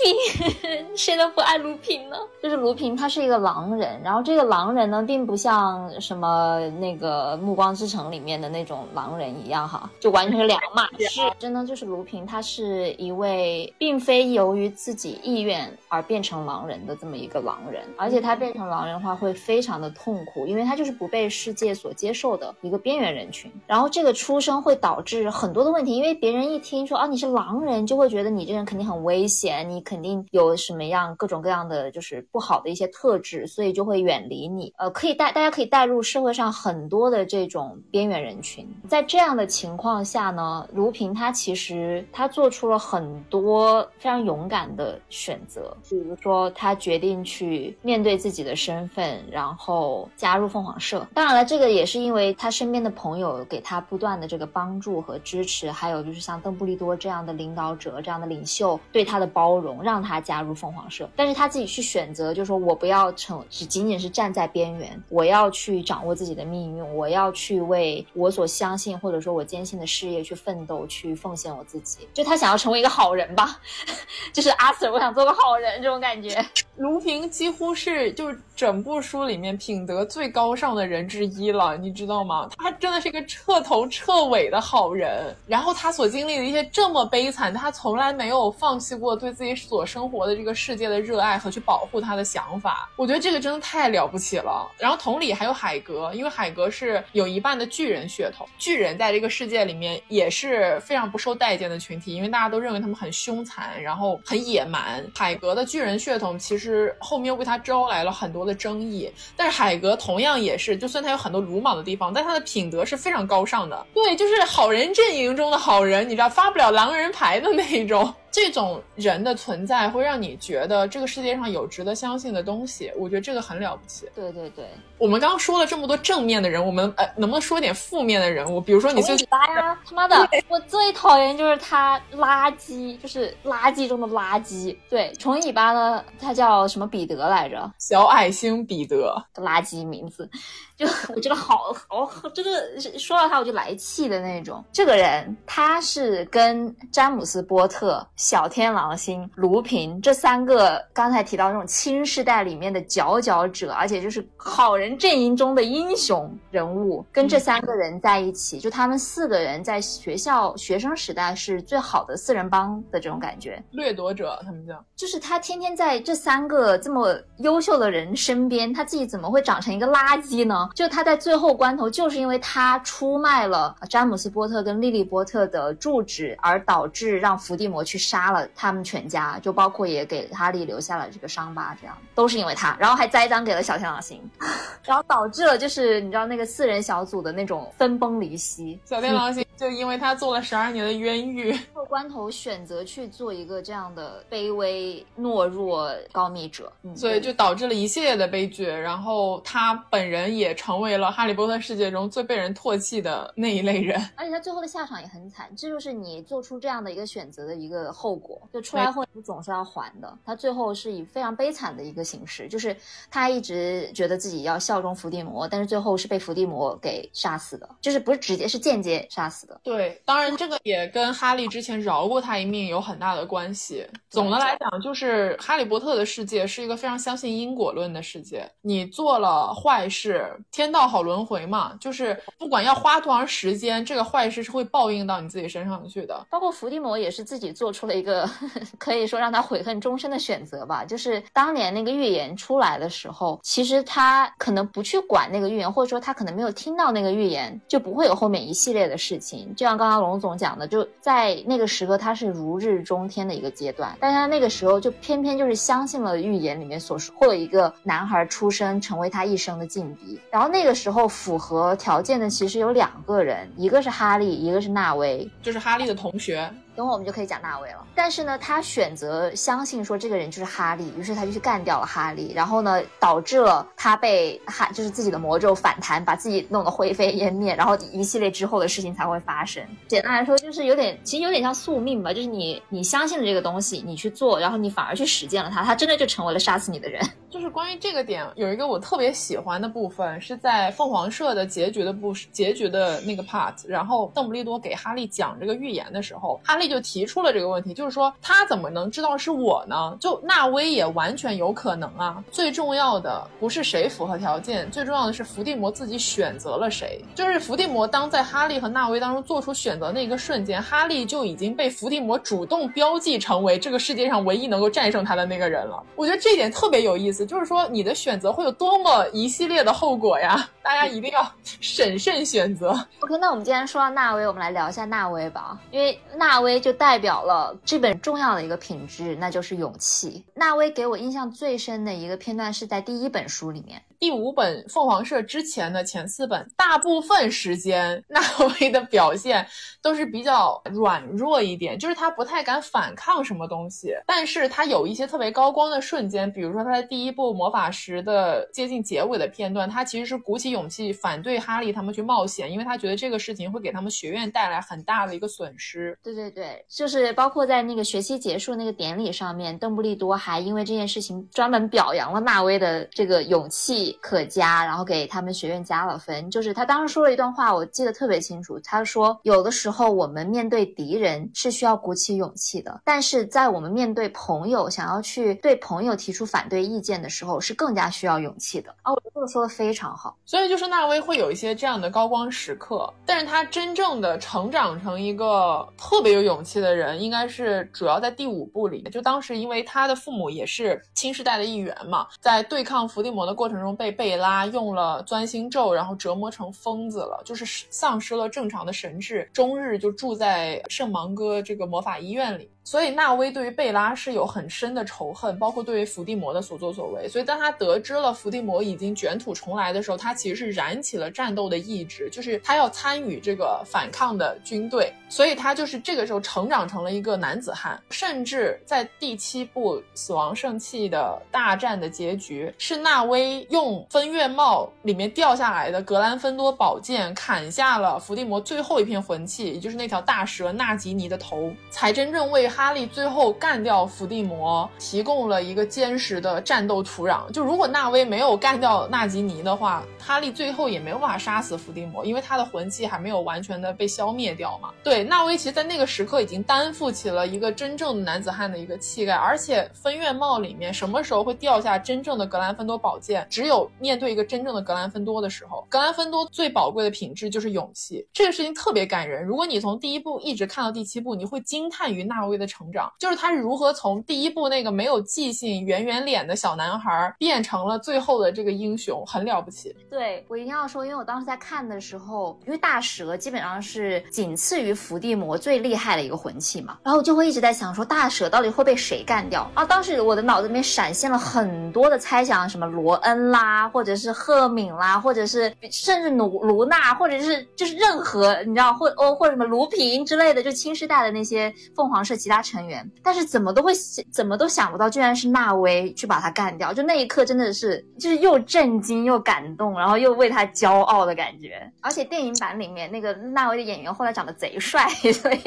谁都不爱卢平呢？就是卢平，他是一个狼人，然后这个狼人呢，并不像什么那个《暮光之城》里面的那种狼人一样，哈，就完全是两码事。真的就是卢平，他是一位并非由于自己意愿而变成狼人的这么一个狼人，而且他变成狼人的话会非常的痛苦，因为他就是不被世界所接受的一个边缘人群。然后这个出生会导致很多的问题，因为别人一听说啊你是狼人，就会觉得你这人肯定很危险。你肯定有什么样各种各样的就是不好的一些特质，所以就会远离你。呃，可以带大家可以带入社会上很多的这种边缘人群。在这样的情况下呢，卢平他其实他做出了很多非常勇敢的选择，比如说他决定去面面对自己的身份，然后加入凤凰社。当然了，这个也是因为他身边的朋友给他不断的这个帮助和支持，还有就是像邓布利多这样的领导者、这样的领袖对他的包。容让他加入凤凰社，但是他自己去选择，就是说我不要成，只仅仅是站在边缘，我要去掌握自己的命运，我要去为我所相信或者说我坚信的事业去奋斗，去奉献我自己。就他想要成为一个好人吧，就是阿 Sir，我想做个好人这种感觉。卢平几乎是是就是整部书里面品德最高尚的人之一了，你知道吗？他真的是一个彻头彻尾的好人。然后他所经历的一些这么悲惨，他从来没有放弃过对。自己所生活的这个世界的热爱和去保护他的想法，我觉得这个真的太了不起了。然后同理还有海格，因为海格是有一半的巨人血统，巨人在这个世界里面也是非常不受待见的群体，因为大家都认为他们很凶残，然后很野蛮。海格的巨人血统其实后面为他招来了很多的争议，但是海格同样也是，就算他有很多鲁莽的地方，但他的品德是非常高尚的。对，就是好人阵营中的好人，你知道发不了狼人牌的那一种。这种人的存在会让你觉得这个世界上有值得相信的东西，我觉得这个很了不起。对对对，我们刚刚说了这么多正面的人，我们呃能不能说点负面的人物？比如说你最呀，他妈的，我最讨厌就是他垃圾，就是垃圾中的垃圾。对，虫尾巴呢，他叫什么彼得来着？小矮星彼得，垃圾名字。就 我觉得好好，这个说到他我就来气的那种。这个人他是跟詹姆斯波特、小天狼星、卢平这三个刚才提到那种新世代里面的佼佼者，而且就是好人阵营中的英雄人物，跟这三个人在一起，就他们四个人在学校学生时代是最好的四人帮的这种感觉。掠夺者他们叫，就是他天天在这三个这么优秀的人身边，他自己怎么会长成一个垃圾呢？就他在最后关头，就是因为他出卖了詹姆斯波特跟莉莉波特的住址，而导致让伏地魔去杀了他们全家，就包括也给哈利留下了这个伤疤，这样都是因为他，然后还栽赃给了小天狼星，然后导致了就是你知道那个四人小组的那种分崩离析。小天狼星就因为他做了十二年的冤狱，最后关头选择去做一个这样的卑微懦弱告密者，所以就导致了一系列的悲剧，然后他本人也。成为了哈利波特世界中最被人唾弃的那一类人，而且他最后的下场也很惨，这就是你做出这样的一个选择的一个后果。就出来后你总是要还的。他最后是以非常悲惨的一个形式，就是他一直觉得自己要效忠伏地魔，但是最后是被伏地魔给杀死的，就是不是直接是间接杀死的。对，当然这个也跟哈利之前饶过他一命有很大的关系。总的来讲，就是哈利波特的世界是一个非常相信因果论的世界，你做了坏事。天道好轮回嘛，就是不管要花多长时间，这个坏事是会报应到你自己身上去的。包括伏地魔也是自己做出了一个 可以说让他悔恨终身的选择吧。就是当年那个预言出来的时候，其实他可能不去管那个预言，或者说他可能没有听到那个预言，就不会有后面一系列的事情。就像刚刚龙总讲的，就在那个时刻他是如日中天的一个阶段，但他那个时候就偏偏就是相信了预言里面所说，会有一个男孩出生成为他一生的劲敌。然后那个时候符合条件的其实有两个人，一个是哈利，一个是纳威，就是哈利的同学。等会我们就可以讲纳威了。但是呢，他选择相信说这个人就是哈利，于是他就去干掉了哈利，然后呢，导致了他被哈就是自己的魔咒反弹，把自己弄得灰飞烟灭，然后一系列之后的事情才会发生。简单来说，就是有点其实有点像宿命吧，就是你你相信了这个东西，你去做，然后你反而去实践了它，他真的就成为了杀死你的人。就是关于这个点，有一个我特别喜欢的部分，是在凤凰社的结局的部结局的那个 part，然后邓布利多给哈利讲这个预言的时候，哈利就提出了这个问题，就是说他怎么能知道是我呢？就纳威也完全有可能啊。最重要的不是谁符合条件，最重要的是伏地魔自己选择了谁。就是伏地魔当在哈利和纳威当中做出选择那一个瞬间，哈利就已经被伏地魔主动标记成为这个世界上唯一能够战胜他的那个人了。我觉得这一点特别有意思。就是说，你的选择会有多么一系列的后果呀！大家一定要审慎选择。OK，那我们今天说到纳威，我们来聊一下纳威吧，因为纳威就代表了这本重要的一个品质，那就是勇气。纳威给我印象最深的一个片段是在第一本书里面。第五本凤凰社之前的前四本，大部分时间纳威的表现都是比较软弱一点，就是他不太敢反抗什么东西。但是他有一些特别高光的瞬间，比如说他在第一部魔法石的接近结尾的片段，他其实是鼓起勇气反对哈利他们去冒险，因为他觉得这个事情会给他们学院带来很大的一个损失。对对对，就是包括在那个学期结束那个典礼上面，邓布利多还因为这件事情专门表扬了纳威的这个勇气。可加，然后给他们学院加了分。就是他当时说了一段话，我记得特别清楚。他说，有的时候我们面对敌人是需要鼓起勇气的，但是在我们面对朋友，想要去对朋友提出反对意见的时候，是更加需要勇气的。啊，我觉得这个说的非常好。所以就是纳威会有一些这样的高光时刻，但是他真正的成长成一个特别有勇气的人，应该是主要在第五部里。就当时因为他的父母也是新时代的一员嘛，在对抗伏地魔的过程中被。被贝拉用了钻心咒，然后折磨成疯子了，就是丧失了正常的神智，终日就住在圣芒哥这个魔法医院里。所以纳威对于贝拉是有很深的仇恨，包括对于伏地魔的所作所为。所以当他得知了伏地魔已经卷土重来的时候，他其实是燃起了战斗的意志，就是他要参与这个反抗的军队。所以他就是这个时候成长成了一个男子汉，甚至在第七部死亡圣器的大战的结局，是纳威用分院帽里面掉下来的格兰芬多宝剑砍下了伏地魔最后一片魂器，也就是那条大蛇纳吉尼的头，才真正为哈利最后干掉伏地魔提供了一个坚实的战斗土壤。就如果纳威没有干掉纳吉尼的话，哈利最后也没有办法杀死伏地魔，因为他的魂器还没有完全的被消灭掉嘛。对。纳威其实，在那个时刻已经担负起了一个真正的男子汉的一个气概，而且分院帽里面什么时候会掉下真正的格兰芬多宝剑？只有面对一个真正的格兰芬多的时候。格兰芬多最宝贵的品质就是勇气，这个事情特别感人。如果你从第一部一直看到第七部，你会惊叹于纳威的成长，就是他是如何从第一部那个没有记性、圆圆脸的小男孩，变成了最后的这个英雄，很了不起。对我一定要说，因为我当时在看的时候，因为大蛇基本上是仅次于伏。地魔最厉害的一个魂器嘛，然后我就会一直在想说大蛇到底会被谁干掉啊？当时我的脑子里面闪现了很多的猜想，什么罗恩啦，或者是赫敏啦，或者是甚至卢卢娜，或者是就是任何你知道或哦或者什么卢平之类的，就青世代的那些凤凰社其他成员，但是怎么都会怎么都想不到，居然是纳威去把他干掉，就那一刻真的是就是又震惊又感动，然后又为他骄傲的感觉。而且电影版里面那个纳威的演员后来长得贼帅。所以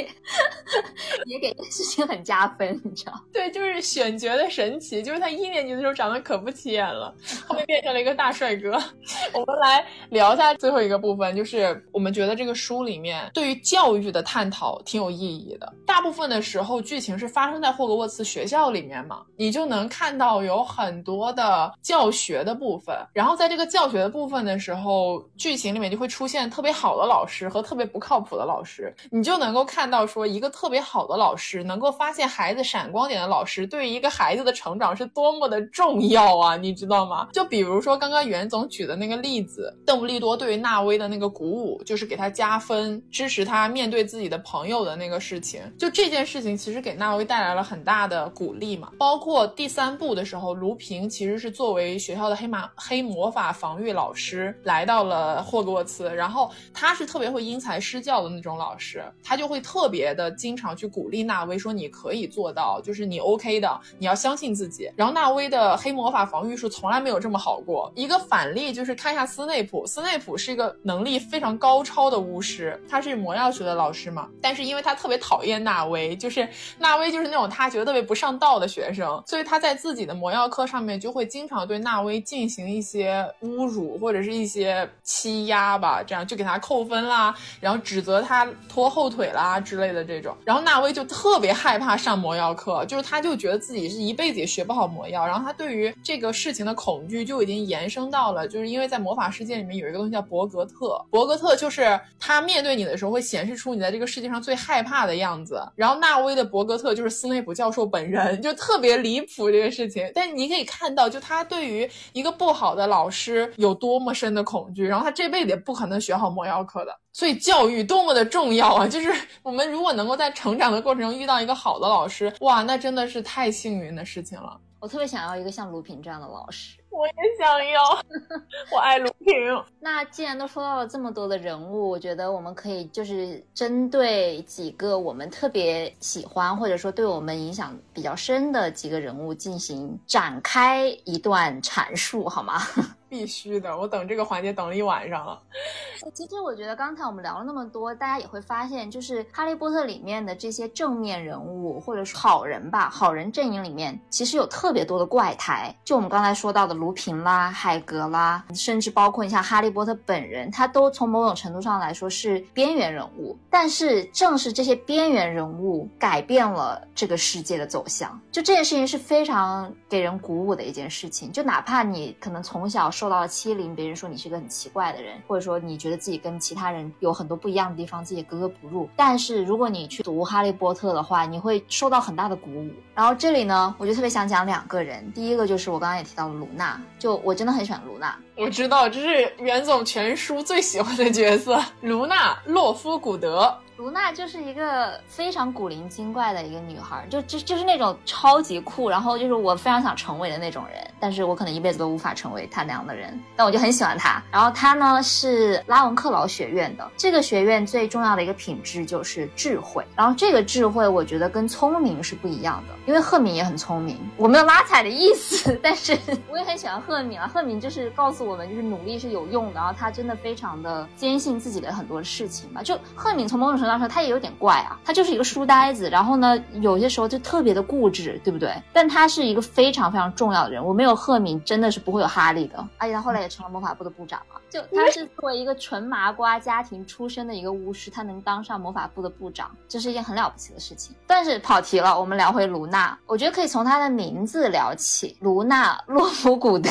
也给事情很加分，你知道？对，就是选角的神奇，就是他一年级的时候长得可不起眼了，后面变成了一个大帅哥。我们来聊一下最后一个部分，就是我们觉得这个书里面对于教育的探讨挺有意义的。大部分的时候，剧情是发生在霍格沃茨学校里面嘛，你就能看到有很多的教学的部分。然后在这个教学的部分的时候，剧情里面就会出现特别好的老师和特别不靠谱的老师，你就能够看到说一个特别好的老师能够发现孩子闪光点的老师，对于一个孩子的成长是多么的重要啊，你知道吗？就比如说刚刚袁总举的那个例子，邓布利多对于纳威的那个鼓舞，就是给他加分，支持他面对自己的朋友的那个事情。就这件事情，其实给纳威带来了很大的鼓励嘛。包括第三部的时候，卢平其实是作为学校的黑马黑魔法防御老师来到了霍格沃茨，然后他是特别会因材施教的那种老师，他就会特别的经常去鼓励纳威说你可以做到，就是你 OK 的，你要相信自己。然后纳威的黑魔法防御术从来没有这么好过。一个反例就是看一下斯内普，斯内普是一个能力非常高超的巫师，他是魔药学的老师嘛，但是因为他特别讨厌。纳威就是纳威，就是那种他觉得特别不上道的学生，所以他在自己的魔药课上面就会经常对纳威进行一些侮辱或者是一些欺压吧，这样就给他扣分啦，然后指责他拖后腿啦之类的这种。然后纳威就特别害怕上魔药课，就是他就觉得自己是一辈子也学不好魔药，然后他对于这个事情的恐惧就已经延伸到了，就是因为在魔法世界里面有一个东西叫博格特，博格特就是他面对你的时候会显示出你在这个世界上最害怕的样子。然后纳威的伯格特就是斯内普教授本人，就特别离谱这个事情。但你可以看到，就他对于一个不好的老师有多么深的恐惧，然后他这辈子也不可能学好魔药课的。所以教育多么的重要啊！就是我们如果能够在成长的过程中遇到一个好的老师，哇，那真的是太幸运的事情了。我特别想要一个像卢平这样的老师。我也想要，我爱卢平。那既然都说到了这么多的人物，我觉得我们可以就是针对几个我们特别喜欢或者说对我们影响比较深的几个人物进行展开一段阐述，好吗？必须的，我等这个环节等了一晚上了。其实我觉得刚才我们聊了那么多，大家也会发现，就是《哈利波特》里面的这些正面人物或者是好人吧，好人阵营里面其实有特别多的怪胎。就我们刚才说到的卢平啦、海格啦，甚至包括你像哈利波特本人，他都从某种程度上来说是边缘人物。但是正是这些边缘人物改变了这个世界的走向，就这件事情是非常给人鼓舞的一件事情。就哪怕你可能从小。受到了欺凌，别人说你是个很奇怪的人，或者说你觉得自己跟其他人有很多不一样的地方，自己格格不入。但是如果你去读《哈利波特》的话，你会受到很大的鼓舞。然后这里呢，我就特别想讲两个人，第一个就是我刚刚也提到了卢娜，就我真的很喜欢卢娜。我知道这是袁总全书最喜欢的角色，卢娜·洛夫古德。卢娜就是一个非常古灵精怪的一个女孩，就就就是那种超级酷，然后就是我非常想成为的那种人，但是我可能一辈子都无法成为她那样的人，但我就很喜欢她。然后她呢是拉文克劳学院的，这个学院最重要的一个品质就是智慧，然后这个智慧我觉得跟聪明是不一样的，因为赫敏也很聪明，我没有拉踩的意思，但是我也很喜欢赫敏啊，赫敏就是告诉我们就是努力是有用的，然后她真的非常的坚信自己的很多事情吧，就赫敏从某种程度。当时他也有点怪啊，他就是一个书呆子，然后呢，有些时候就特别的固执，对不对？但他是一个非常非常重要的人，我没有赫敏真的是不会有哈利的，而且他后来也成了魔法部的部长了。就他是作为一个纯麻瓜家庭出身的一个巫师，他能当上魔法部的部长，这是一件很了不起的事情。但是跑题了，我们聊回卢娜，我觉得可以从她的名字聊起，卢娜洛夫古德。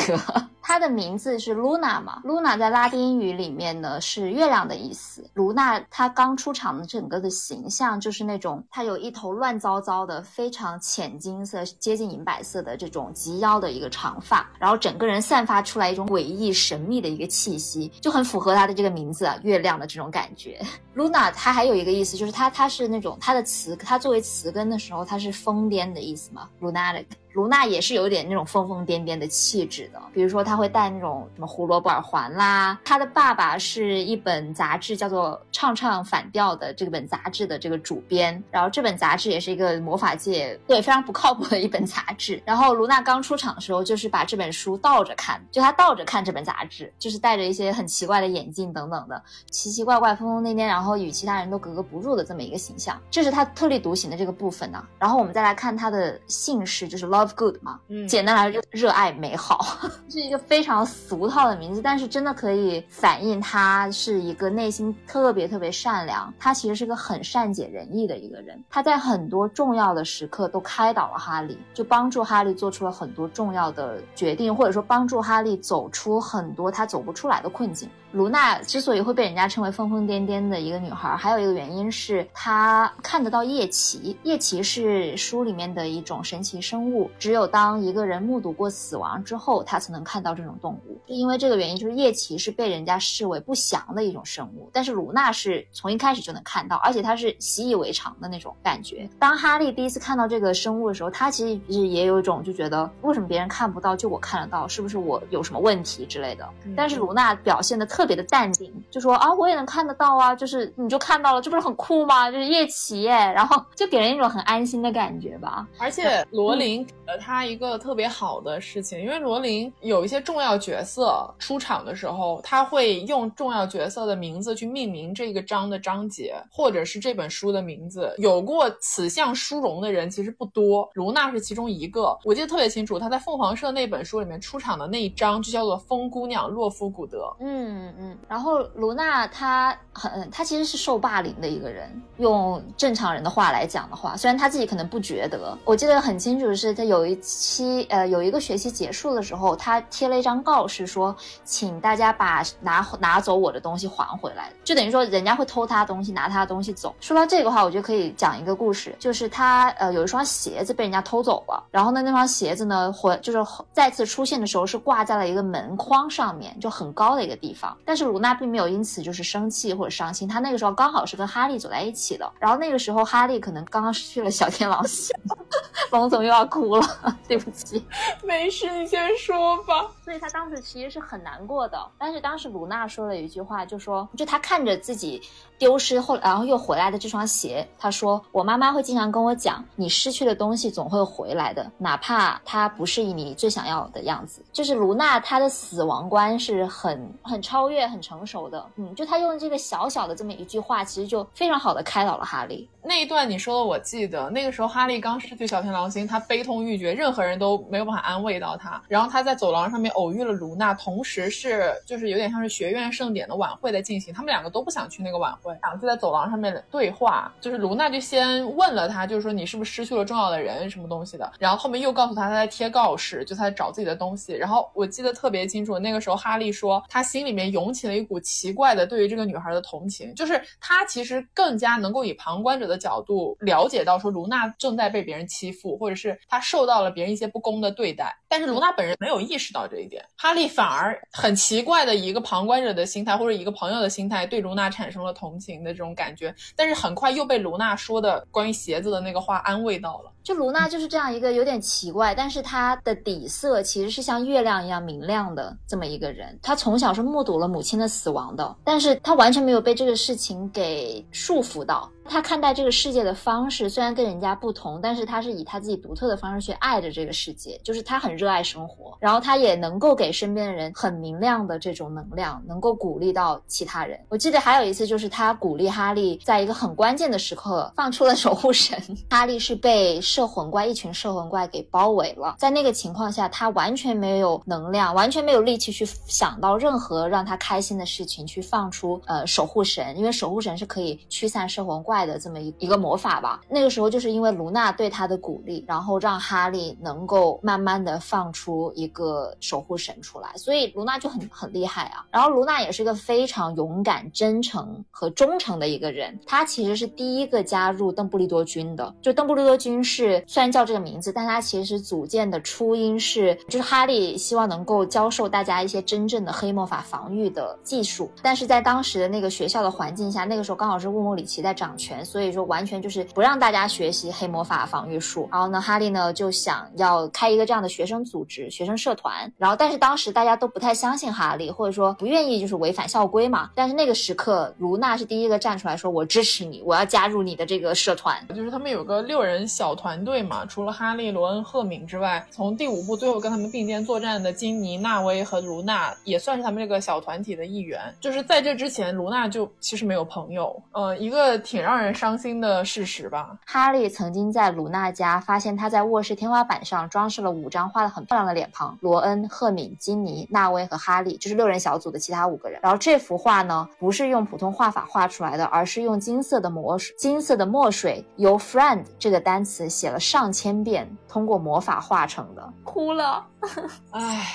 她的名字是 Luna 嘛？Luna 在拉丁语里面呢是月亮的意思。卢娜她刚出场的整个的形象就是那种，她有一头乱糟糟的、非常浅金色、接近银白色的这种及腰的一个长发，然后整个人散发出来一种诡异神秘的一个气息，就很符合她的这个名字啊，月亮的这种感觉。Luna 它还有一个意思就是它它是那种它的词，它作为词根的时候它是疯癫的意思嘛，Lunatic。卢娜也是有点那种疯疯癫癫的气质的，比如说她会戴那种什么胡萝卜耳环啦。她的爸爸是一本杂志叫做《唱唱反调》的这本杂志的这个主编，然后这本杂志也是一个魔法界对非常不靠谱的一本杂志。然后卢娜刚出场的时候就是把这本书倒着看，就她倒着看这本杂志，就是戴着一些很奇怪的眼镜等等的，奇奇怪怪、疯疯癫癫，然后与其他人都格格不入的这么一个形象，这是她特立独行的这个部分呢。然后我们再来看她的姓氏，就是 lo。Good 嘛，嗯，简单来说，热爱美好，是一个非常俗套的名字，但是真的可以反映他是一个内心特别特别善良，他其实是个很善解人意的一个人。他在很多重要的时刻都开导了哈利，就帮助哈利做出了很多重要的决定，或者说帮助哈利走出很多他走不出来的困境。卢娜之所以会被人家称为疯疯癫癫的一个女孩，还有一个原因是她看得到夜骑。夜骑是书里面的一种神奇生物。只有当一个人目睹过死亡之后，他才能看到这种动物。就因为这个原因，就是夜骑是被人家视为不祥的一种生物。但是卢娜是从一开始就能看到，而且她是习以为常的那种感觉。当哈利第一次看到这个生物的时候，他其实也有一种就觉得，为什么别人看不到，就我看得到，是不是我有什么问题之类的？但是卢娜表现的特别的淡定，就说啊，我也能看得到啊，就是你就看到了，这不是很酷吗？就是夜骑耶，然后就给人一种很安心的感觉吧。而且罗琳。给了，他一个特别好的事情，因为罗琳有一些重要角色出场的时候，他会用重要角色的名字去命名这个章的章节，或者是这本书的名字。有过此项殊荣的人其实不多，卢娜是其中一个。我记得特别清楚，她在凤凰社那本书里面出场的那一章就叫做《疯姑娘洛夫古德》。嗯嗯。然后卢娜她很，她其实是受霸凌的一个人。用正常人的话来讲的话，虽然她自己可能不觉得，我记得很清楚的是，她有。一期，呃，有一个学期结束的时候，他贴了一张告示，说，请大家把拿拿走我的东西还回来，就等于说人家会偷他东西，拿他的东西走。说到这个话，我觉得可以讲一个故事，就是他，呃，有一双鞋子被人家偷走了，然后呢，那双鞋子呢，回就是再次出现的时候是挂在了一个门框上面，就很高的一个地方。但是卢娜并没有因此就是生气或者伤心，她那个时候刚好是跟哈利走在一起的，然后那个时候哈利可能刚刚失去了小天狼星，龙总又要哭了。对不起，没事，你先说吧。所以他当时其实是很难过的，但是当时卢娜说了一句话，就说，就他看着自己丢失后，然后又回来的这双鞋，他说，我妈妈会经常跟我讲，你失去的东西总会回来的，哪怕它不是你最想要的样子。就是卢娜她的死亡观是很很超越、很成熟的。嗯，就她用这个小小的这么一句话，其实就非常好的开导了哈利。那一段你说的我记得，那个时候哈利刚失去小天狼星，他悲痛欲绝，任何人都没有办法安慰到他。然后他在走廊上面偶遇了卢娜，同时是就是有点像是学院盛典的晚会在进行，他们两个都不想去那个晚会，两个就在走廊上面对话。就是卢娜就先问了他，就是说你是不是失去了重要的人什么东西的。然后后面又告诉他他在贴告示，就他在找自己的东西。然后我记得特别清楚，那个时候哈利说他心里面涌起了一股奇怪的对于这个女孩的同情，就是他其实更加能够以旁观者的。角度了解到说卢娜正在被别人欺负，或者是她受到了别人一些不公的对待。但是卢娜本人没有意识到这一点，哈利反而很奇怪的以一个旁观者的心态或者一个朋友的心态对卢娜产生了同情的这种感觉，但是很快又被卢娜说的关于鞋子的那个话安慰到了。就卢娜就是这样一个有点奇怪，但是她的底色其实是像月亮一样明亮的这么一个人。她从小是目睹了母亲的死亡的，但是她完全没有被这个事情给束缚到。她看待这个世界的方式虽然跟人家不同，但是她是以他自己独特的方式去爱着这个世界，就是他很热爱生活，然后他也能够给身边的人很明亮的这种能量，能够鼓励到其他人。我记得还有一次，就是他鼓励哈利在一个很关键的时刻放出了守护神，哈利是被摄魂怪一群摄魂怪给包围了，在那个情况下，他完全没有能量，完全没有力气去想到任何让他开心的事情，去放出呃守护神，因为守护神是可以驱散摄魂怪。的这么一一个魔法吧，那个时候就是因为卢娜对他的鼓励，然后让哈利能够慢慢的放出一个守护神出来，所以卢娜就很很厉害啊。然后卢娜也是一个非常勇敢、真诚和忠诚的一个人，她其实是第一个加入邓布利多军的。就邓布利多军是虽然叫这个名字，但它其实组建的初因是就是哈利希望能够教授大家一些真正的黑魔法防御的技术，但是在当时的那个学校的环境下，那个时候刚好是乌姆里奇在掌。权，所以说完全就是不让大家学习黑魔法防御术。然后呢，哈利呢就想要开一个这样的学生组织、学生社团。然后，但是当时大家都不太相信哈利，或者说不愿意就是违反校规嘛。但是那个时刻，卢娜是第一个站出来说：“我支持你，我要加入你的这个社团。”就是他们有个六人小团团队嘛，除了哈利、罗恩、赫敏之外，从第五部最后跟他们并肩作战的金妮、纳威和卢娜也算是他们这个小团体的一员。就是在这之前，卢娜就其实没有朋友。呃，一个挺让。人伤心的事实吧。哈利曾经在卢娜家发现，他在卧室天花板上装饰了五张画的很漂亮的脸庞：罗恩、赫敏、金妮、纳威和哈利，就是六人小组的其他五个人。然后这幅画呢，不是用普通画法画出来的，而是用金色的墨水，金色的墨水由 “friend” 这个单词写了上千遍，通过魔法画成的。哭了，唉。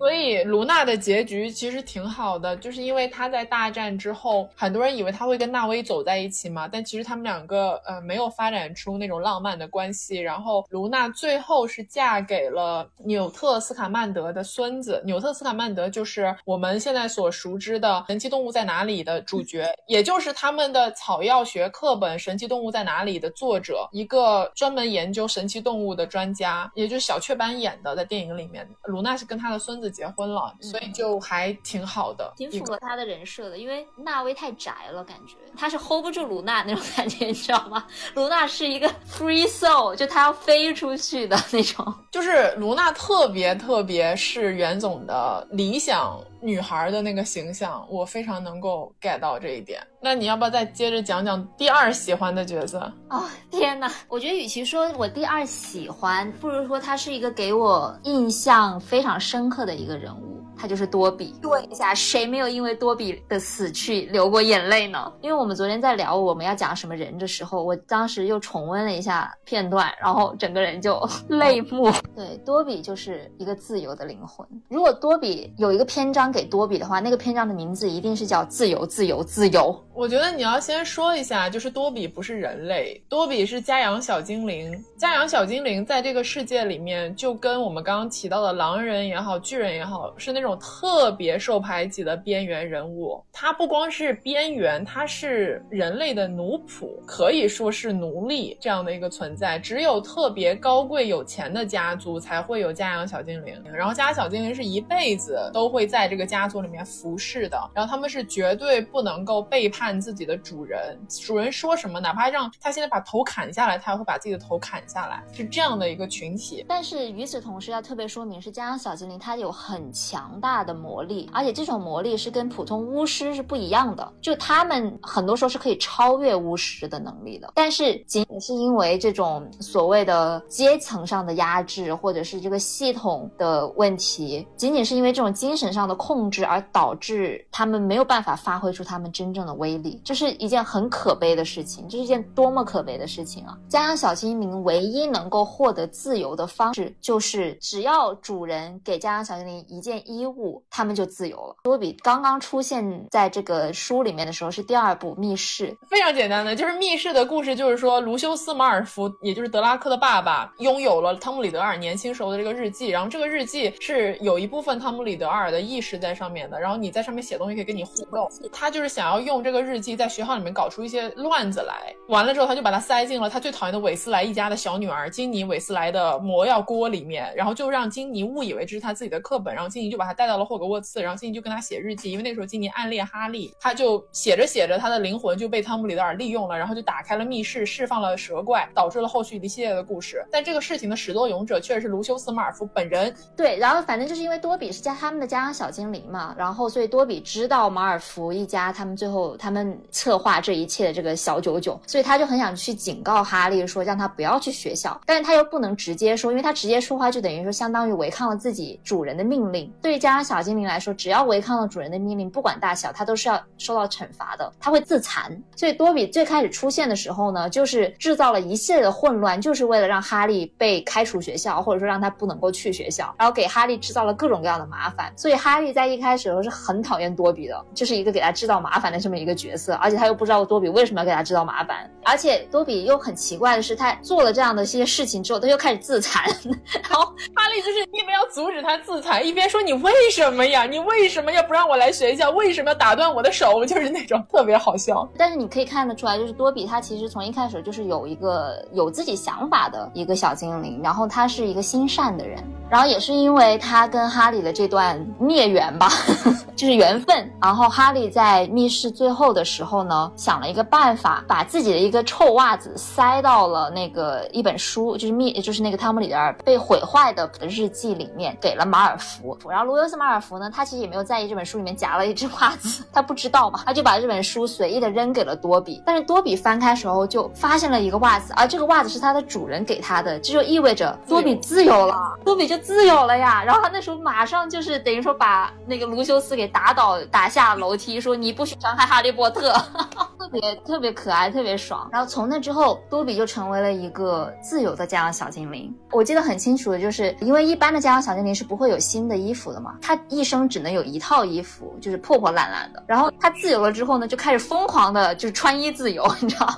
所以卢娜的结局其实挺好的，就是因为她在大战之后，很多人以为她会跟纳威走在一起嘛，但其实他们两个呃没有发展出那种浪漫的关系。然后卢娜最后是嫁给了纽特斯卡曼德的孙子，纽特斯卡曼德就是我们现在所熟知的《神奇动物在哪里》的主角，也就是他们的草药学课本《神奇动物在哪里》的作者，一个专门研究神奇动物的专家，也就是小雀斑演的，在电影里面，卢娜是跟他的孙子。结婚了，所以就还挺好的，挺符合他的人设的。因为纳威太宅了，感觉他是 hold 不住卢娜那种感觉，你知道吗？卢娜是一个 free soul，就他要飞出去的那种。就是卢娜特别特别是袁总的理想女孩的那个形象，我非常能够 get 到这一点。那你要不要再接着讲讲第二喜欢的角色？哦，天哪！我觉得与其说我第二喜欢，不如说他是一个给我印象非常深刻的一个人物。他就是多比。问一下，谁没有因为多比的死去流过眼泪呢？因为我们昨天在聊我们要讲什么人的时候，我当时又重温了一下片段，然后整个人就 泪目。对，多比就是一个自由的灵魂。如果多比有一个篇章给多比的话，那个篇章的名字一定是叫“自由，自由，自由”。我觉得你要先说一下，就是多比不是人类，多比是家养小精灵。家养小精灵在这个世界里面，就跟我们刚刚提到的狼人也好，巨人也好，是那种。特别受排挤的边缘人物，他不光是边缘，他是人类的奴仆，可以说是奴隶这样的一个存在。只有特别高贵有钱的家族才会有家养小精灵，然后家养小精灵是一辈子都会在这个家族里面服侍的，然后他们是绝对不能够背叛自己的主人，主人说什么，哪怕让他现在把头砍下来，他也会把自己的头砍下来，是这样的一个群体。但是与此同时，要特别说明是家养小精灵，它有很强。大的魔力，而且这种魔力是跟普通巫师是不一样的，就他们很多时候是可以超越巫师的能力的。但是仅仅是因为这种所谓的阶层上的压制，或者是这个系统的问题，仅仅是因为这种精神上的控制而导致他们没有办法发挥出他们真正的威力，这是一件很可悲的事情。这是一件多么可悲的事情啊！家养小精灵唯一能够获得自由的方式，就是只要主人给家养小精灵一件衣衣。物，他们就自由了。多比刚刚出现在这个书里面的时候是第二部《密室》，非常简单的，就是《密室》的故事，就是说卢修斯·马尔福，也就是德拉克的爸爸，拥有了汤姆·里德尔年轻时候的这个日记，然后这个日记是有一部分汤姆·里德尔的意识在上面的，然后你在上面写东西可以跟你互动。他就是想要用这个日记在学校里面搞出一些乱子来，完了之后他就把它塞进了他最讨厌的韦斯莱一家的小女儿金妮·韦斯莱的魔药锅里面，然后就让金妮误以为这是他自己的课本，然后金妮就把他带到了霍格沃茨，然后金妮就跟他写日记，因为那时候金妮暗恋哈利，他就写着写着，他的灵魂就被汤姆·里德尔利用了，然后就打开了密室，释放了蛇怪，导致了后续一系列的故事。但这个事情的始作俑者却是卢修斯·马尔福本人。对，然后反正就是因为多比是家他们的家养小精灵嘛，然后所以多比知道马尔福一家他们最后他们策划这一切的这个小九九，所以他就很想去警告哈利说让他不要去学校，但是他又不能直接说，因为他直接说话就等于说相当于违抗了自己主人的命令。对家养小精灵来说，只要违抗了主人的命令，不管大小，他都是要受到惩罚的，他会自残。所以多比最开始出现的时候呢，就是制造了一系列的混乱，就是为了让哈利被开除学校，或者说让他不能够去学校，然后给哈利制造了各种各样的麻烦。所以哈利在一开始的时候是很讨厌多比的，就是一个给他制造麻烦的这么一个角色，而且他又不知道多比为什么要给他制造麻烦，而且多比又很奇怪的是，他做了这样的一些事情之后，他又开始自残，然后哈利就是一边要阻止他自残，一边说你为为什么呀？你为什么要不让我来学校？为什么要打断我的手？就是那种特别好笑。但是你可以看得出来，就是多比他其实从一开始就是有一个有自己想法的一个小精灵，然后他是一个心善的人，然后也是因为他跟哈利的这段孽缘吧，就是缘分。然后哈利在密室最后的时候呢，想了一个办法，把自己的一个臭袜子塞到了那个一本书，就是密，就是那个汤姆里德尔被毁坏的日记里面，给了马尔福。然后罗尤斯马尔福呢，他其实也没有在意这本书里面夹了一只袜子，他不知道嘛，他就把这本书随意的扔给了多比。但是多比翻开时候就发现了一个袜子，而这个袜子是他的主人给他的，这就意味着多比自由了，多比就自由了呀。然后他那时候马上就是等于说把那个卢修斯给打倒，打下楼梯，说你不许伤害哈利波特，特别特别可爱，特别爽。然后从那之后，多比就成为了一个自由的家养小精灵。我记得很清楚的就是，因为一般的家养小精灵是不会有新的衣服的嘛，他一生只能有一套衣服，就是破破烂烂的。然后他自由了之后呢，就开始疯狂的，就是穿衣自由，你知道？吗，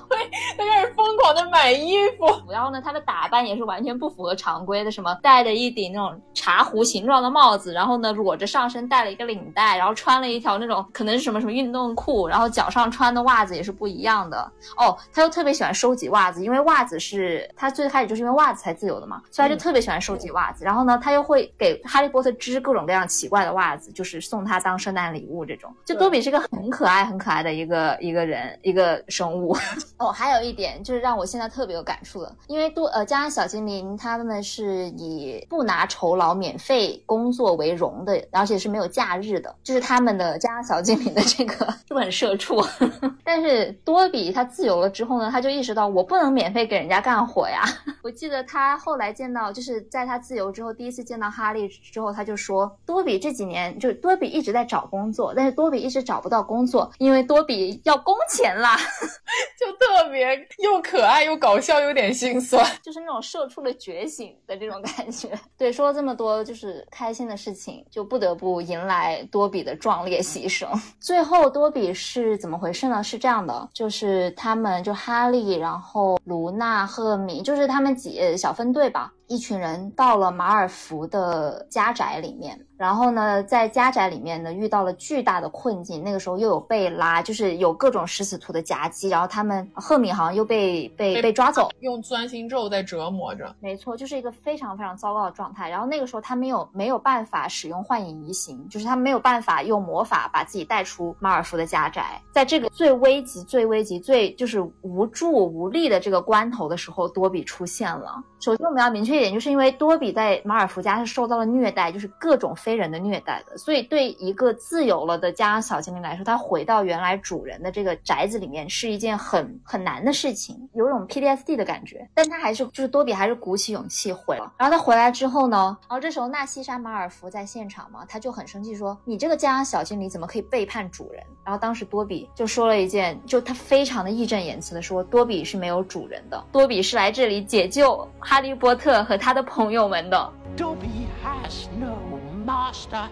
他开始疯狂的买衣服。然后呢，他的打扮也是完全不符合常规的，什么戴着一顶那种茶壶形状的帽子，然后呢裸着上身戴了一个领带，然后穿了一条那种可能是什么什么运动裤，然后脚上穿的袜子也是不一样的。哦，他又特别喜欢收集袜子，因为袜子是他最开始就是因为袜子才自由的嘛，所以他就特别喜欢收集袜子。然后呢，他又会给哈利波特织各种各样奇怪的袜子，就是送他当圣诞礼物这种。就多比是个很可爱、很可爱的一个一个人，一个生物。哦，还有一点就是让我现在特别有感触的，因为多呃，家养小精灵他们是以不拿酬劳、免费工作为荣的，而且是没有假日的，就是他们的家养小精灵的这个是不是很社畜？但是多比他自由了之后呢，他就意识到我不能免费给人家干活呀。我记得他后来见到，就是在他自由之后，第一次见到哈利之后，他就说多比这几年就多比一直在找工作，但是多比一直找不到工作，因为多比要工钱啦，就特别又可爱又搞笑，有点心酸，就是那种社畜的觉醒的这种感觉。对，说了这么多就是开心的事情，就不得不迎来多比的壮烈牺牲。最后多比是怎么回事呢？是这样的，就是他们就哈利，然后卢娜、赫敏，就是他们几小分队吧。一群人到了马尔福的家宅里面，然后呢，在家宅里面呢遇到了巨大的困境。那个时候又有贝拉，就是有各种食死徒的夹击，然后他们赫敏好像又被被被抓走，用钻心咒在折磨着。没错，就是一个非常非常糟糕的状态。然后那个时候他没有没有办法使用幻影移形，就是他没有办法用魔法把自己带出马尔福的家宅。在这个最危急、最危急、最就是无助无力的这个关头的时候，多比出现了。首先我们要明确。点就是因为多比在马尔福家是受到了虐待，就是各种非人的虐待的，所以对一个自由了的家养小精灵来说，他回到原来主人的这个宅子里面是一件很很难的事情，有种 PTSD 的感觉。但他还是就是多比还是鼓起勇气回了。然后他回来之后呢，然后这时候纳西莎马尔福在现场嘛，他就很生气说：“你这个家养小精灵怎么可以背叛主人？”然后当时多比就说了一件，就他非常的义正言辞的说：“多比是没有主人的，多比是来这里解救哈利波特。和他的朋友们的。Dobby has no master.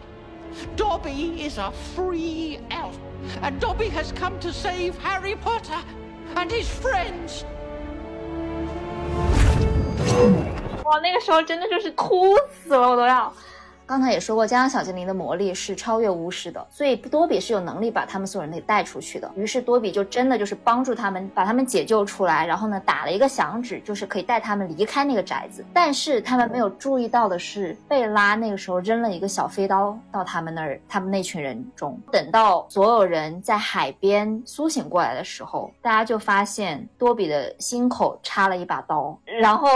Dobby is a free elf, and Dobby has come to save Harry Potter and his friends. 哇，那个时候真的就是哭死了，我都要。 刚才也说过，家乡小精灵的魔力是超越巫师的，所以多比是有能力把他们所有人给带出去的。于是多比就真的就是帮助他们，把他们解救出来，然后呢打了一个响指，就是可以带他们离开那个宅子。但是他们没有注意到的是，贝拉那个时候扔了一个小飞刀到他们那儿，他们那群人中。等到所有人在海边苏醒过来的时候，大家就发现多比的心口插了一把刀，然后。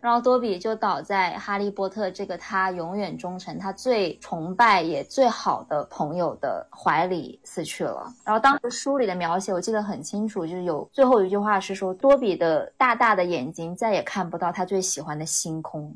然后多比就倒在哈利波特这个他永远忠诚、他最崇拜也最好的朋友的怀里死去了。然后当时书里的描写我记得很清楚，就是有最后一句话是说，多比的大大的眼睛再也看不到他最喜欢的星空。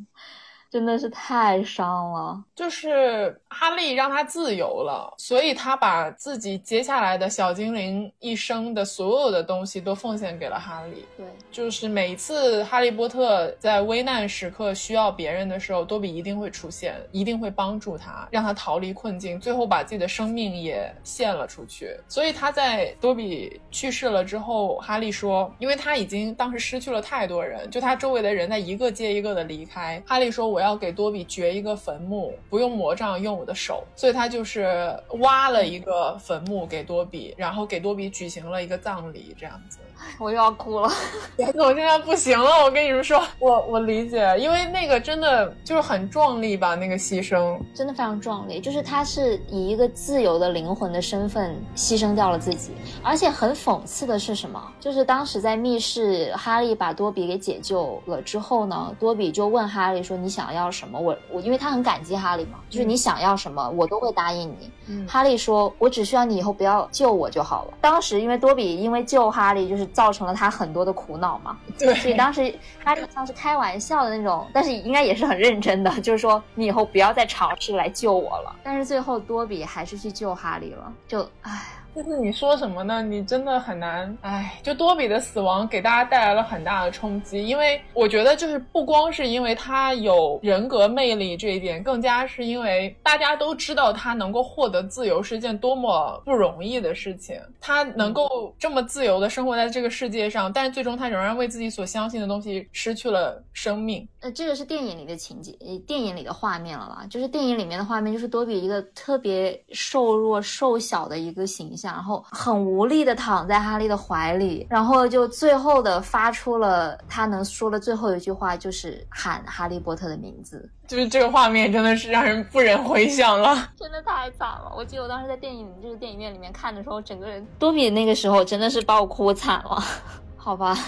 真的是太伤了，就是哈利让他自由了，所以他把自己接下来的小精灵一生的所有的东西都奉献给了哈利。对，就是每一次哈利波特在危难时刻需要别人的时候，多比一定会出现，一定会帮助他，让他逃离困境，最后把自己的生命也献了出去。所以他在多比去世了之后，哈利说，因为他已经当时失去了太多人，就他周围的人在一个接一个的离开，哈利说我。要给多比掘一个坟墓，不用魔杖，用我的手，所以他就是挖了一个坟墓给多比，然后给多比举行了一个葬礼，这样子。我又要哭了，我现在不行了。我跟你们说，我我理解，因为那个真的就是很壮丽吧，那个牺牲真的非常壮丽。就是他是以一个自由的灵魂的身份牺牲掉了自己，而且很讽刺的是什么？就是当时在密室，哈利把多比给解救了之后呢，多比就问哈利说：“你想要什么？我我因为他很感激哈利嘛，就是你想要什么，我都会答应你。”哈利说：“我只需要你以后不要救我就好了。”当时因为多比因为救哈利就是。造成了他很多的苦恼嘛？对，所以当时他就像是开玩笑的那种，但是应该也是很认真的，就是说你以后不要再尝试来救我了。但是最后多比还是去救哈利了，就唉。就是你说什么呢？你真的很难，哎，就多比的死亡给大家带来了很大的冲击，因为我觉得就是不光是因为他有人格魅力这一点，更加是因为大家都知道他能够获得自由是件多么不容易的事情，他能够这么自由的生活在这个世界上，但是最终他仍然为自己所相信的东西失去了生命。呃，这个是电影里的情节，电影里的画面了啦？就是电影里面的画面，就是多比一个特别瘦弱、瘦小的一个形象。然后很无力的躺在哈利的怀里，然后就最后的发出了他能说的最后一句话，就是喊哈利波特的名字。就是这个画面真的是让人不忍回想了，真的太惨了。我记得我当时在电影就是电影院里面看的时候，整个人多比那个时候真的是把我哭惨了。好吧。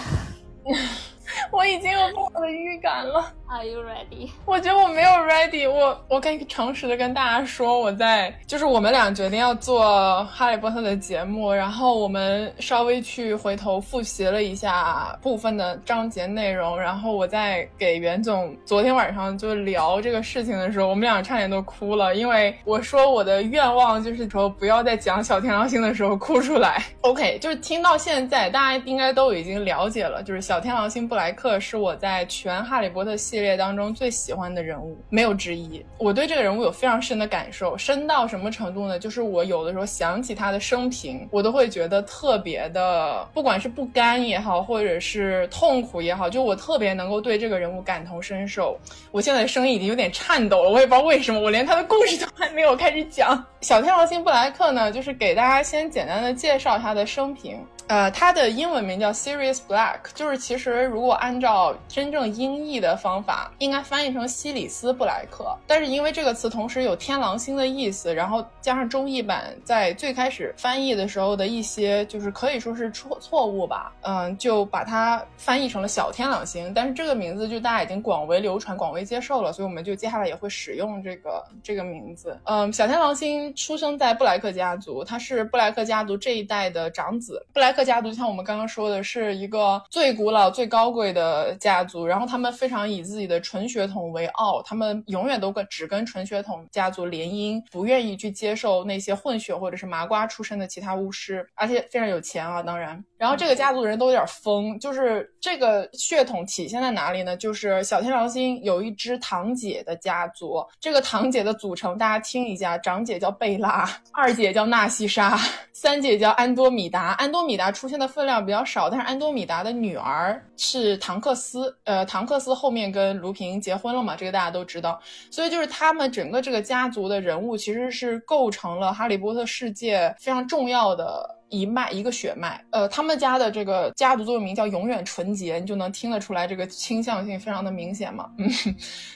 我已经有不好的预感了。Are you ready？我觉得我没有 ready。我我可以诚实的跟大家说，我在就是我们俩决定要做哈利波特的节目，然后我们稍微去回头复习了一下部分的章节内容，然后我在给袁总昨天晚上就聊这个事情的时候，我们俩差点都哭了，因为我说我的愿望就是说不要在讲小天狼星的时候哭出来。OK，就是听到现在，大家应该都已经了解了，就是小天狼星布莱克是我在全哈利波特系系列当中最喜欢的人物，没有之一。我对这个人物有非常深的感受，深到什么程度呢？就是我有的时候想起他的生平，我都会觉得特别的，不管是不甘也好，或者是痛苦也好，就我特别能够对这个人物感同身受。我现在声音已经有点颤抖了，我也不知道为什么，我连他的故事都还没有开始讲。小天狼星布莱克呢，就是给大家先简单的介绍他的生平。呃，它的英文名叫 Sirius Black，就是其实如果按照真正音译的方法，应该翻译成西里斯布莱克。但是因为这个词同时有天狼星的意思，然后加上中译版在最开始翻译的时候的一些就是可以说是错错误吧，嗯，就把它翻译成了小天狼星。但是这个名字就大家已经广为流传、广为接受了，所以我们就接下来也会使用这个这个名字。嗯，小天狼星出生在布莱克家族，他是布莱克家族这一代的长子，布莱。克家族就像我们刚刚说的，是一个最古老、最高贵的家族，然后他们非常以自己的纯血统为傲，他们永远都跟只跟纯血统家族联姻，不愿意去接受那些混血或者是麻瓜出身的其他巫师，而且非常有钱啊，当然。然后这个家族的人都有点疯，就是这个血统体现在哪里呢？就是小天狼星有一支堂姐的家族，这个堂姐的组成大家听一下：长姐叫贝拉，二姐叫纳西莎，三姐叫安多米达。安多米达出现的分量比较少，但是安东米达的女儿是唐克斯，呃，唐克斯后面跟卢平结婚了嘛？这个大家都知道。所以就是他们整个这个家族的人物，其实是构成了哈利波特世界非常重要的。一脉一个血脉，呃，他们家的这个家族座右铭叫“永远纯洁”，你就能听得出来这个倾向性非常的明显嘛。嗯，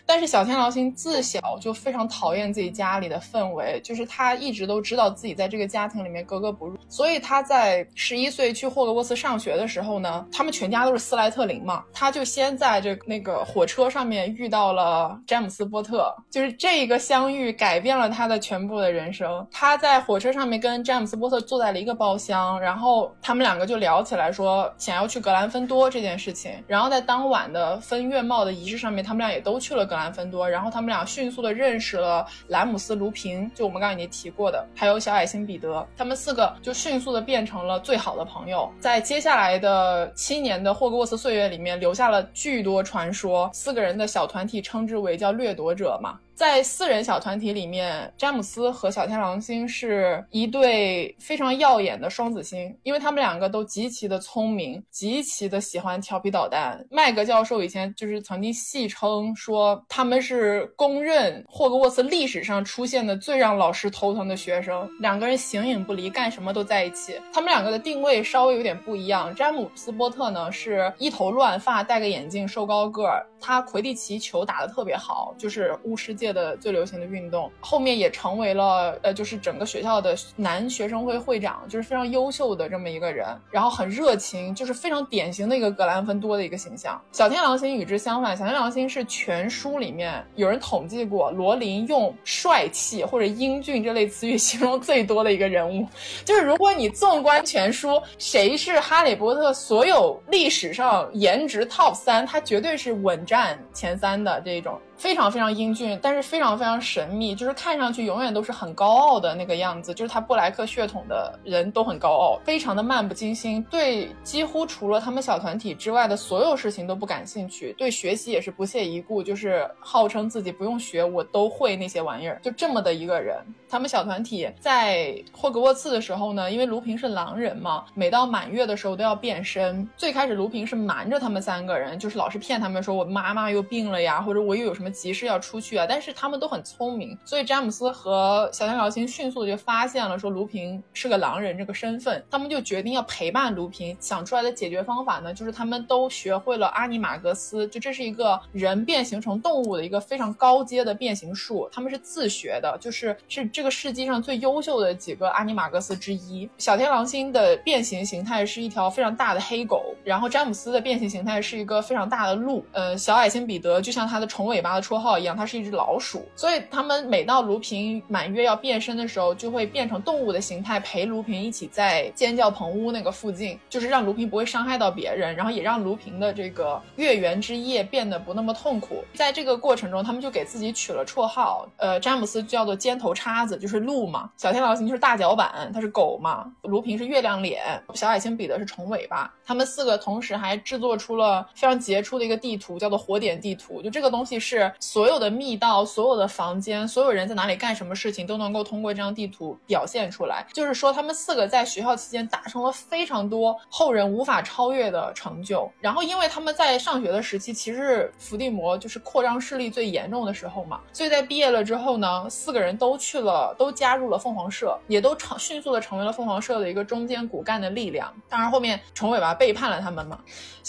但是小天狼星自小就非常讨厌自己家里的氛围，就是他一直都知道自己在这个家庭里面格格不入，所以他在十一岁去霍格沃茨上学的时候呢，他们全家都是斯莱特林嘛，他就先在这那个火车上面遇到了詹姆斯波特，就是这一个相遇改变了他的全部的人生。他在火车上面跟詹姆斯波特坐在了一个包。厢，然后他们两个就聊起来，说想要去格兰芬多这件事情。然后在当晚的分月帽的仪式上面，他们俩也都去了格兰芬多。然后他们俩迅速的认识了莱姆斯·卢平，就我们刚刚已经提过的，还有小矮星彼得。他们四个就迅速的变成了最好的朋友。在接下来的七年的霍格沃茨岁月里面，留下了巨多传说。四个人的小团体称之为叫掠夺者嘛。在四人小团体里面，詹姆斯和小天狼星是一对非常耀眼的双子星，因为他们两个都极其的聪明，极其的喜欢调皮捣蛋。麦格教授以前就是曾经戏称说，他们是公认霍格沃茨历史上出现的最让老师头疼的学生。两个人形影不离，干什么都在一起。他们两个的定位稍微有点不一样。詹姆斯波特呢是一头乱发，戴个眼镜，瘦高个儿，他魁地奇球打得特别好，就是巫师界。的最流行的运动，后面也成为了呃，就是整个学校的男学生会会长，就是非常优秀的这么一个人，然后很热情，就是非常典型的一个格兰芬多的一个形象。小天狼星与之相反，小天狼星是全书里面有人统计过，罗琳用帅气或者英俊这类词语 形容最多的一个人物。就是如果你纵观全书，谁是哈利波特所有历史上颜值 top 三，他绝对是稳占前三的这种。非常非常英俊，但是非常非常神秘，就是看上去永远都是很高傲的那个样子。就是他布莱克血统的人都很高傲，非常的漫不经心，对几乎除了他们小团体之外的所有事情都不感兴趣，对学习也是不屑一顾，就是号称自己不用学我都会那些玩意儿，就这么的一个人。他们小团体在霍格沃茨的时候呢，因为卢平是狼人嘛，每到满月的时候都要变身。最开始卢平是瞒着他们三个人，就是老是骗他们说我妈妈又病了呀，或者我又有什么急事要出去啊。但是他们都很聪明，所以詹姆斯和小天狼星迅速的就发现了说卢平是个狼人这个身份，他们就决定要陪伴卢平。想出来的解决方法呢，就是他们都学会了阿尼玛格斯，就这是一个人变形成动物的一个非常高阶的变形术，他们是自学的，就是是。这个世界上最优秀的几个阿尼玛格斯之一，小天狼星的变形形态是一条非常大的黑狗，然后詹姆斯的变形形态是一个非常大的鹿，呃，小矮星彼得就像他的虫尾巴的绰号一样，它是一只老鼠。所以他们每到卢平满月要变身的时候，就会变成动物的形态，陪卢平一起在尖叫棚屋那个附近，就是让卢平不会伤害到别人，然后也让卢平的这个月圆之夜变得不那么痛苦。在这个过程中，他们就给自己取了绰号，呃，詹姆斯叫做尖头叉子。就是鹿嘛，小天狼星就是大脚板，它是狗嘛。卢平是月亮脸，小矮星彼得是虫尾巴。他们四个同时还制作出了非常杰出的一个地图，叫做火点地图。就这个东西是所有的密道、所有的房间、所有人在哪里干什么事情都能够通过这张地图表现出来。就是说，他们四个在学校期间达成了非常多后人无法超越的成就。然后，因为他们在上学的时期，其实伏地魔就是扩张势力最严重的时候嘛，所以在毕业了之后呢，四个人都去了。都加入了凤凰社，也都成迅速的成为了凤凰社的一个中间骨干的力量。当然后面虫尾巴背叛了他们嘛。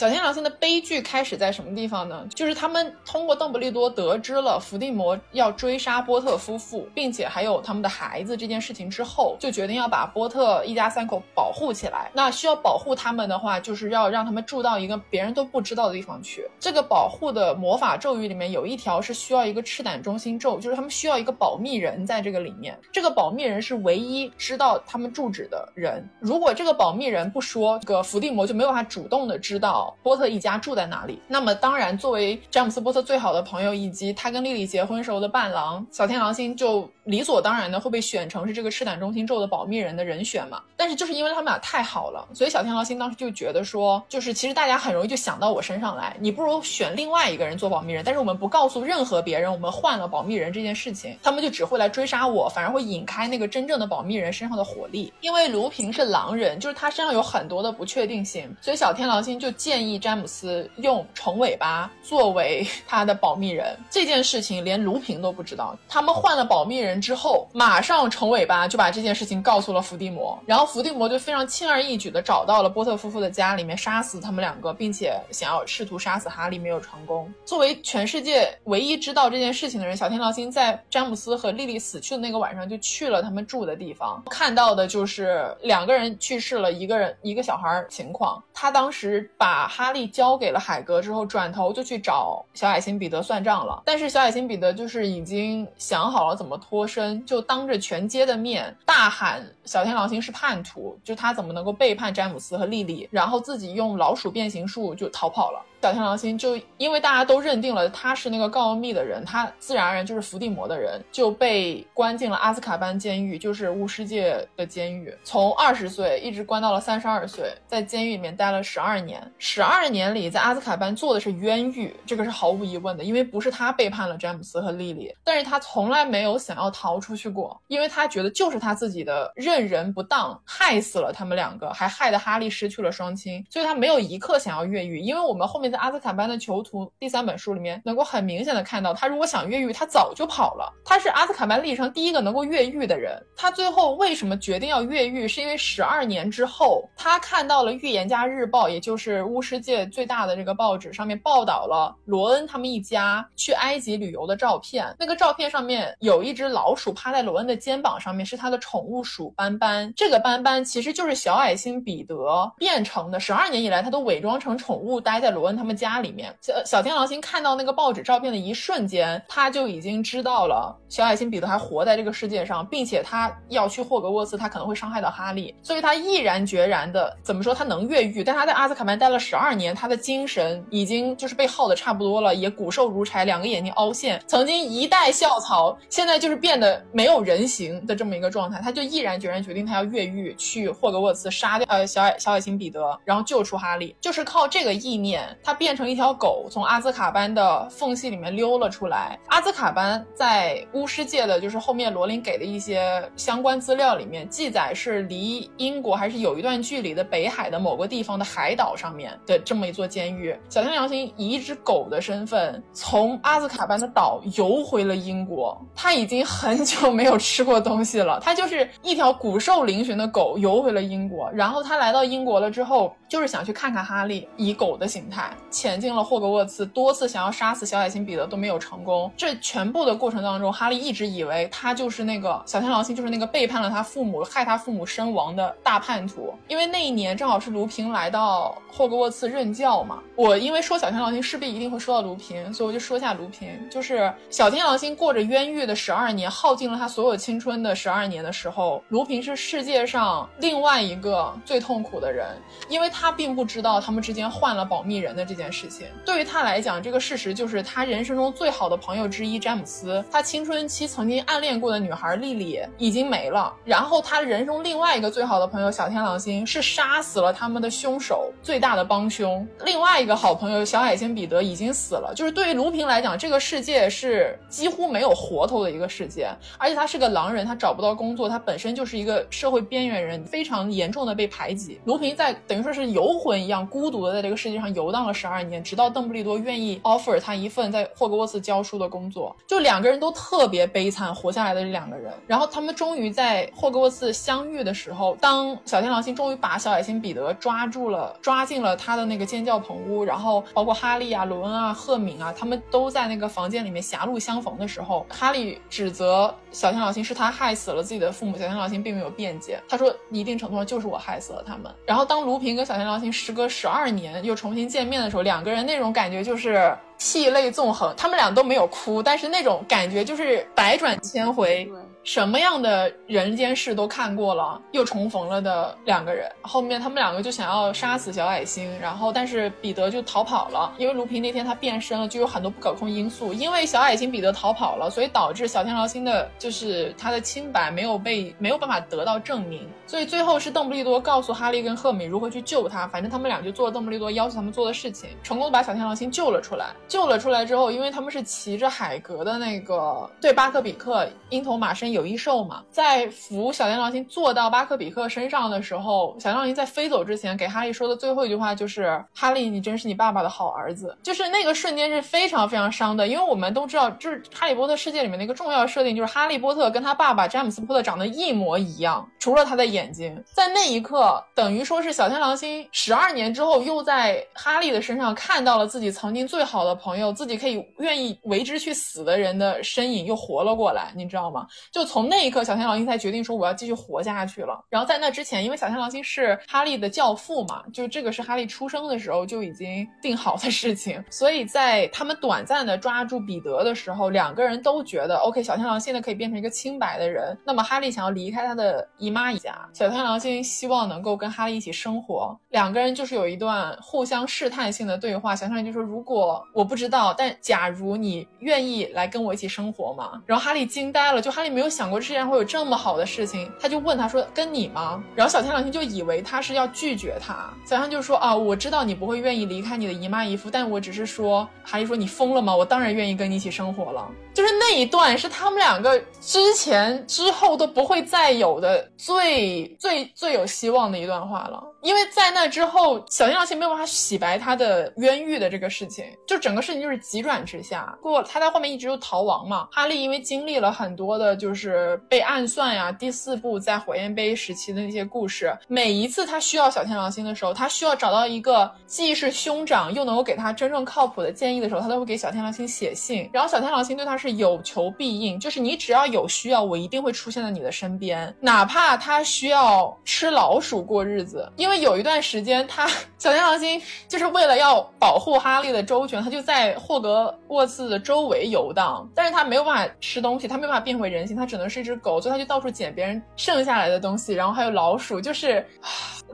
小天狼星的悲剧开始在什么地方呢？就是他们通过邓布利多得知了伏地魔要追杀波特夫妇，并且还有他们的孩子这件事情之后，就决定要把波特一家三口保护起来。那需要保护他们的话，就是要让他们住到一个别人都不知道的地方去。这个保护的魔法咒语里面有一条是需要一个赤胆忠心咒，就是他们需要一个保密人在这个里面。这个保密人是唯一知道他们住址的人。如果这个保密人不说，这个伏地魔就没有办法主动的知道波特一家住在哪里。那么当然，作为詹姆斯波特最好的朋友，以及他跟莉莉结婚时候的伴郎，小天狼星就理所当然的会被选成是这个赤胆忠心咒的保密人的人选嘛。但是就是因为他们俩太好了，所以小天狼星当时就觉得说，就是其实大家很容易就想到我身上来，你不如选另外一个人做保密人，但是我们不告诉任何别人我们换了保密人这件事情，他们就只会来追杀我，反而会引开那个真正的保密人身上的火力。因为卢平是狼人，就是他身上有很多的不确定性，所以小天狼星就建议詹姆斯用虫尾巴作为 他的保密人。这件事情连卢平都不知道。他们换了保密人之后，马上成尾巴就把这件事情告诉了伏地魔，然后伏地魔就非常轻而易举的找到了波特夫妇的家里面，杀死他们两个，并且想要试图杀死哈利，没有成功。作为全世界唯一知道这件事情的人，小天狼星在詹姆斯和莉莉死去的那个晚上就去了他们住的地方，看到的就是两个人去世了，一个人一个小孩情况。他当时把哈利交给了海格之后，转头就去找小矮星彼得算账了。但是小矮星彼得就是已经想好了怎么脱身，就当着全街的面大喊小天狼星是叛徒，就他怎么能够背叛詹姆斯和莉莉，然后自己用老鼠变形术就逃跑了。小天狼星就因为大家都认定了他是那个告密的人，他自然而然就是伏地魔的人，就被关进了阿斯卡班监狱，就是巫师界的监狱，从二十岁一直关到了三十二岁，在监狱里面待了十二年。十二年里，在阿斯卡班做的是冤狱，这个是毫无疑问的，因为不是他背叛了詹姆斯和莉莉，但是他从来没有想要逃出去过，因为他觉得就是他自己的任人不当，害死了他们两个，还害得哈利失去了双亲，所以他没有一刻想要越狱，因为我们后面。在阿兹卡班的囚徒第三本书里面，能够很明显的看到，他如果想越狱，他早就跑了。他是阿兹卡班历史上第一个能够越狱的人。他最后为什么决定要越狱？是因为十二年之后，他看到了《预言家日报》，也就是巫师界最大的这个报纸上面报道了罗恩他们一家去埃及旅游的照片。那个照片上面有一只老鼠趴在罗恩的肩膀上面，是他的宠物鼠斑斑。这个斑斑其实就是小矮星彼得变成的。十二年以来，他都伪装成宠物待在罗恩。他们家里面，小小天狼星看到那个报纸照片的一瞬间，他就已经知道了小矮星彼得还活在这个世界上，并且他要去霍格沃茨，他可能会伤害到哈利，所以他毅然决然的怎么说？他能越狱，但他在阿兹卡班待了十二年，他的精神已经就是被耗的差不多了，也骨瘦如柴，两个眼睛凹陷，曾经一代校草，现在就是变得没有人形的这么一个状态，他就毅然决然决定他要越狱去霍格沃茨杀掉呃小矮小矮星彼得，然后救出哈利，就是靠这个意念。他他变成一条狗，从阿兹卡班的缝隙里面溜了出来。阿兹卡班在巫师界的，就是后面罗琳给的一些相关资料里面记载，是离英国还是有一段距离的北海的某个地方的海岛上面的这么一座监狱。小天良心以一只狗的身份，从阿兹卡班的岛游回了英国。他已经很久没有吃过东西了，他就是一条骨瘦嶙峋的狗游回了英国。然后他来到英国了之后，就是想去看看哈利，以狗的形态。潜进了霍格沃茨，多次想要杀死小矮星彼得都没有成功。这全部的过程当中，哈利一直以为他就是那个小天狼星，就是那个背叛了他父母、害他父母身亡的大叛徒。因为那一年正好是卢平来到霍格沃茨任教嘛。我因为说小天狼星势必一定会说到卢平，所以我就说一下卢平。就是小天狼星过着冤狱的十二年，耗尽了他所有青春的十二年的时候，卢平是世界上另外一个最痛苦的人，因为他并不知道他们之间换了保密人的。这件事情对于他来讲，这个事实就是他人生中最好的朋友之一詹姆斯，他青春期曾经暗恋过的女孩莉莉已经没了。然后他人生另外一个最好的朋友小天狼星是杀死了他们的凶手，最大的帮凶。另外一个好朋友小矮星彼得已经死了。就是对于卢平来讲，这个世界是几乎没有活头的一个世界。而且他是个狼人，他找不到工作，他本身就是一个社会边缘人，非常严重的被排挤。卢平在等于说是游魂一样，孤独的在这个世界上游荡了。十二年，直到邓布利多愿意 offer 他一份在霍格沃茨教书的工作。就两个人都特别悲惨，活下来的这两个人。然后他们终于在霍格沃茨相遇的时候，当小天狼星终于把小矮星彼得抓住了，抓进了他的那个尖叫棚屋，然后包括哈利啊、罗恩啊、赫敏啊，他们都在那个房间里面狭路相逢的时候，哈利指责小天狼星是他害死了自己的父母，小天狼星并没有辩解，他说一定程度上就是我害死了他们。然后当卢平跟小天狼星时隔十二年又重新见面的时候，两个人那种感觉就是涕泪纵横，他们俩都没有哭，但是那种感觉就是百转千回。什么样的人间事都看过了，又重逢了的两个人，后面他们两个就想要杀死小矮星，然后但是彼得就逃跑了，因为卢平那天他变身了，就有很多不可控因素，因为小矮星彼得逃跑了，所以导致小天狼星的就是他的清白没有被没有办法得到证明，所以最后是邓布利多告诉哈利跟赫敏如何去救他，反正他们俩就做了邓布利多要求他们做的事情，成功的把小天狼星救了出来，救了出来之后，因为他们是骑着海格的那个对巴克比克鹰头马身。有一兽嘛，在扶小天狼星坐到巴克比克身上的时候，小天狼星在飞走之前给哈利说的最后一句话就是：“哈利，你真是你爸爸的好儿子。”就是那个瞬间是非常非常伤的，因为我们都知道，就是哈利波特世界里面的一个重要设定，就是哈利波特跟他爸爸詹姆斯波特长得一模一样，除了他的眼睛。在那一刻，等于说是小天狼星十二年之后又在哈利的身上看到了自己曾经最好的朋友，自己可以愿意为之去死的人的身影又活了过来，你知道吗？就。就从那一刻，小天狼星才决定说我要继续活下去了。然后在那之前，因为小天狼星是哈利的教父嘛，就这个是哈利出生的时候就已经定好的事情。所以在他们短暂的抓住彼得的时候，两个人都觉得 OK，小天狼现在可以变成一个清白的人。那么哈利想要离开他的姨妈一家，小天狼星希望能够跟哈利一起生活。两个人就是有一段互相试探性的对话。小天狼星就说：“如果我不知道，但假如你愿意来跟我一起生活吗？”然后哈利惊呆了，就哈利没有想。过世界上会有这么好的事情，他就问他说：“跟你吗？”然后小天狼星就以为他是要拒绝他，小天就说：“啊，我知道你不会愿意离开你的姨妈姨夫，但我只是说。”哈利说：“你疯了吗？我当然愿意跟你一起生活了。”就是那一段是他们两个之前之后都不会再有的最最最有希望的一段话了。因为在那之后，小天狼星没有办法洗白他的冤狱的这个事情，就整个事情就是急转直下。过他在后面一直就逃亡嘛。哈利因为经历了很多的，就是是被暗算呀。第四部在火焰杯时期的那些故事，每一次他需要小天狼星的时候，他需要找到一个既是兄长又能够给他真正靠谱的建议的时候，他都会给小天狼星写信。然后小天狼星对他是有求必应，就是你只要有需要，我一定会出现在你的身边，哪怕他需要吃老鼠过日子，因为。因为有一段时间，他小天狼星就是为了要保护哈利的周全，他就在霍格沃茨的周围游荡。但是他没有办法吃东西，他没有办法变回人形，他只能是一只狗，所以他就到处捡别人剩下来的东西。然后还有老鼠，就是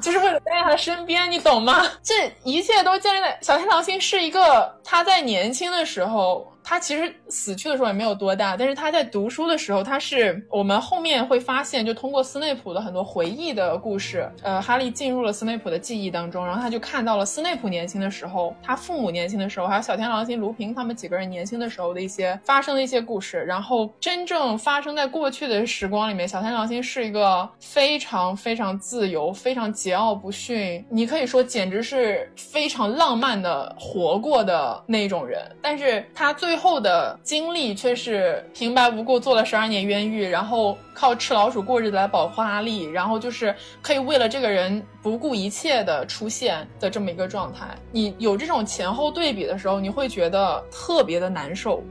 就是为了待在他身边，你懂吗？这一切都建立在小天狼星是一个他在年轻的时候。他其实死去的时候也没有多大，但是他在读书的时候，他是我们后面会发现，就通过斯内普的很多回忆的故事，呃，哈利进入了斯内普的记忆当中，然后他就看到了斯内普年轻的时候，他父母年轻的时候，还有小天狼星、卢平他们几个人年轻的时候的一些发生的一些故事，然后真正发生在过去的时光里面，小天狼星是一个非常非常自由、非常桀骜不驯，你可以说简直是非常浪漫的活过的那种人，但是他最。最后的经历却是平白无故做了十二年冤狱，然后靠吃老鼠过日子来保护阿力，然后就是可以为了这个人不顾一切的出现的这么一个状态。你有这种前后对比的时候，你会觉得特别的难受。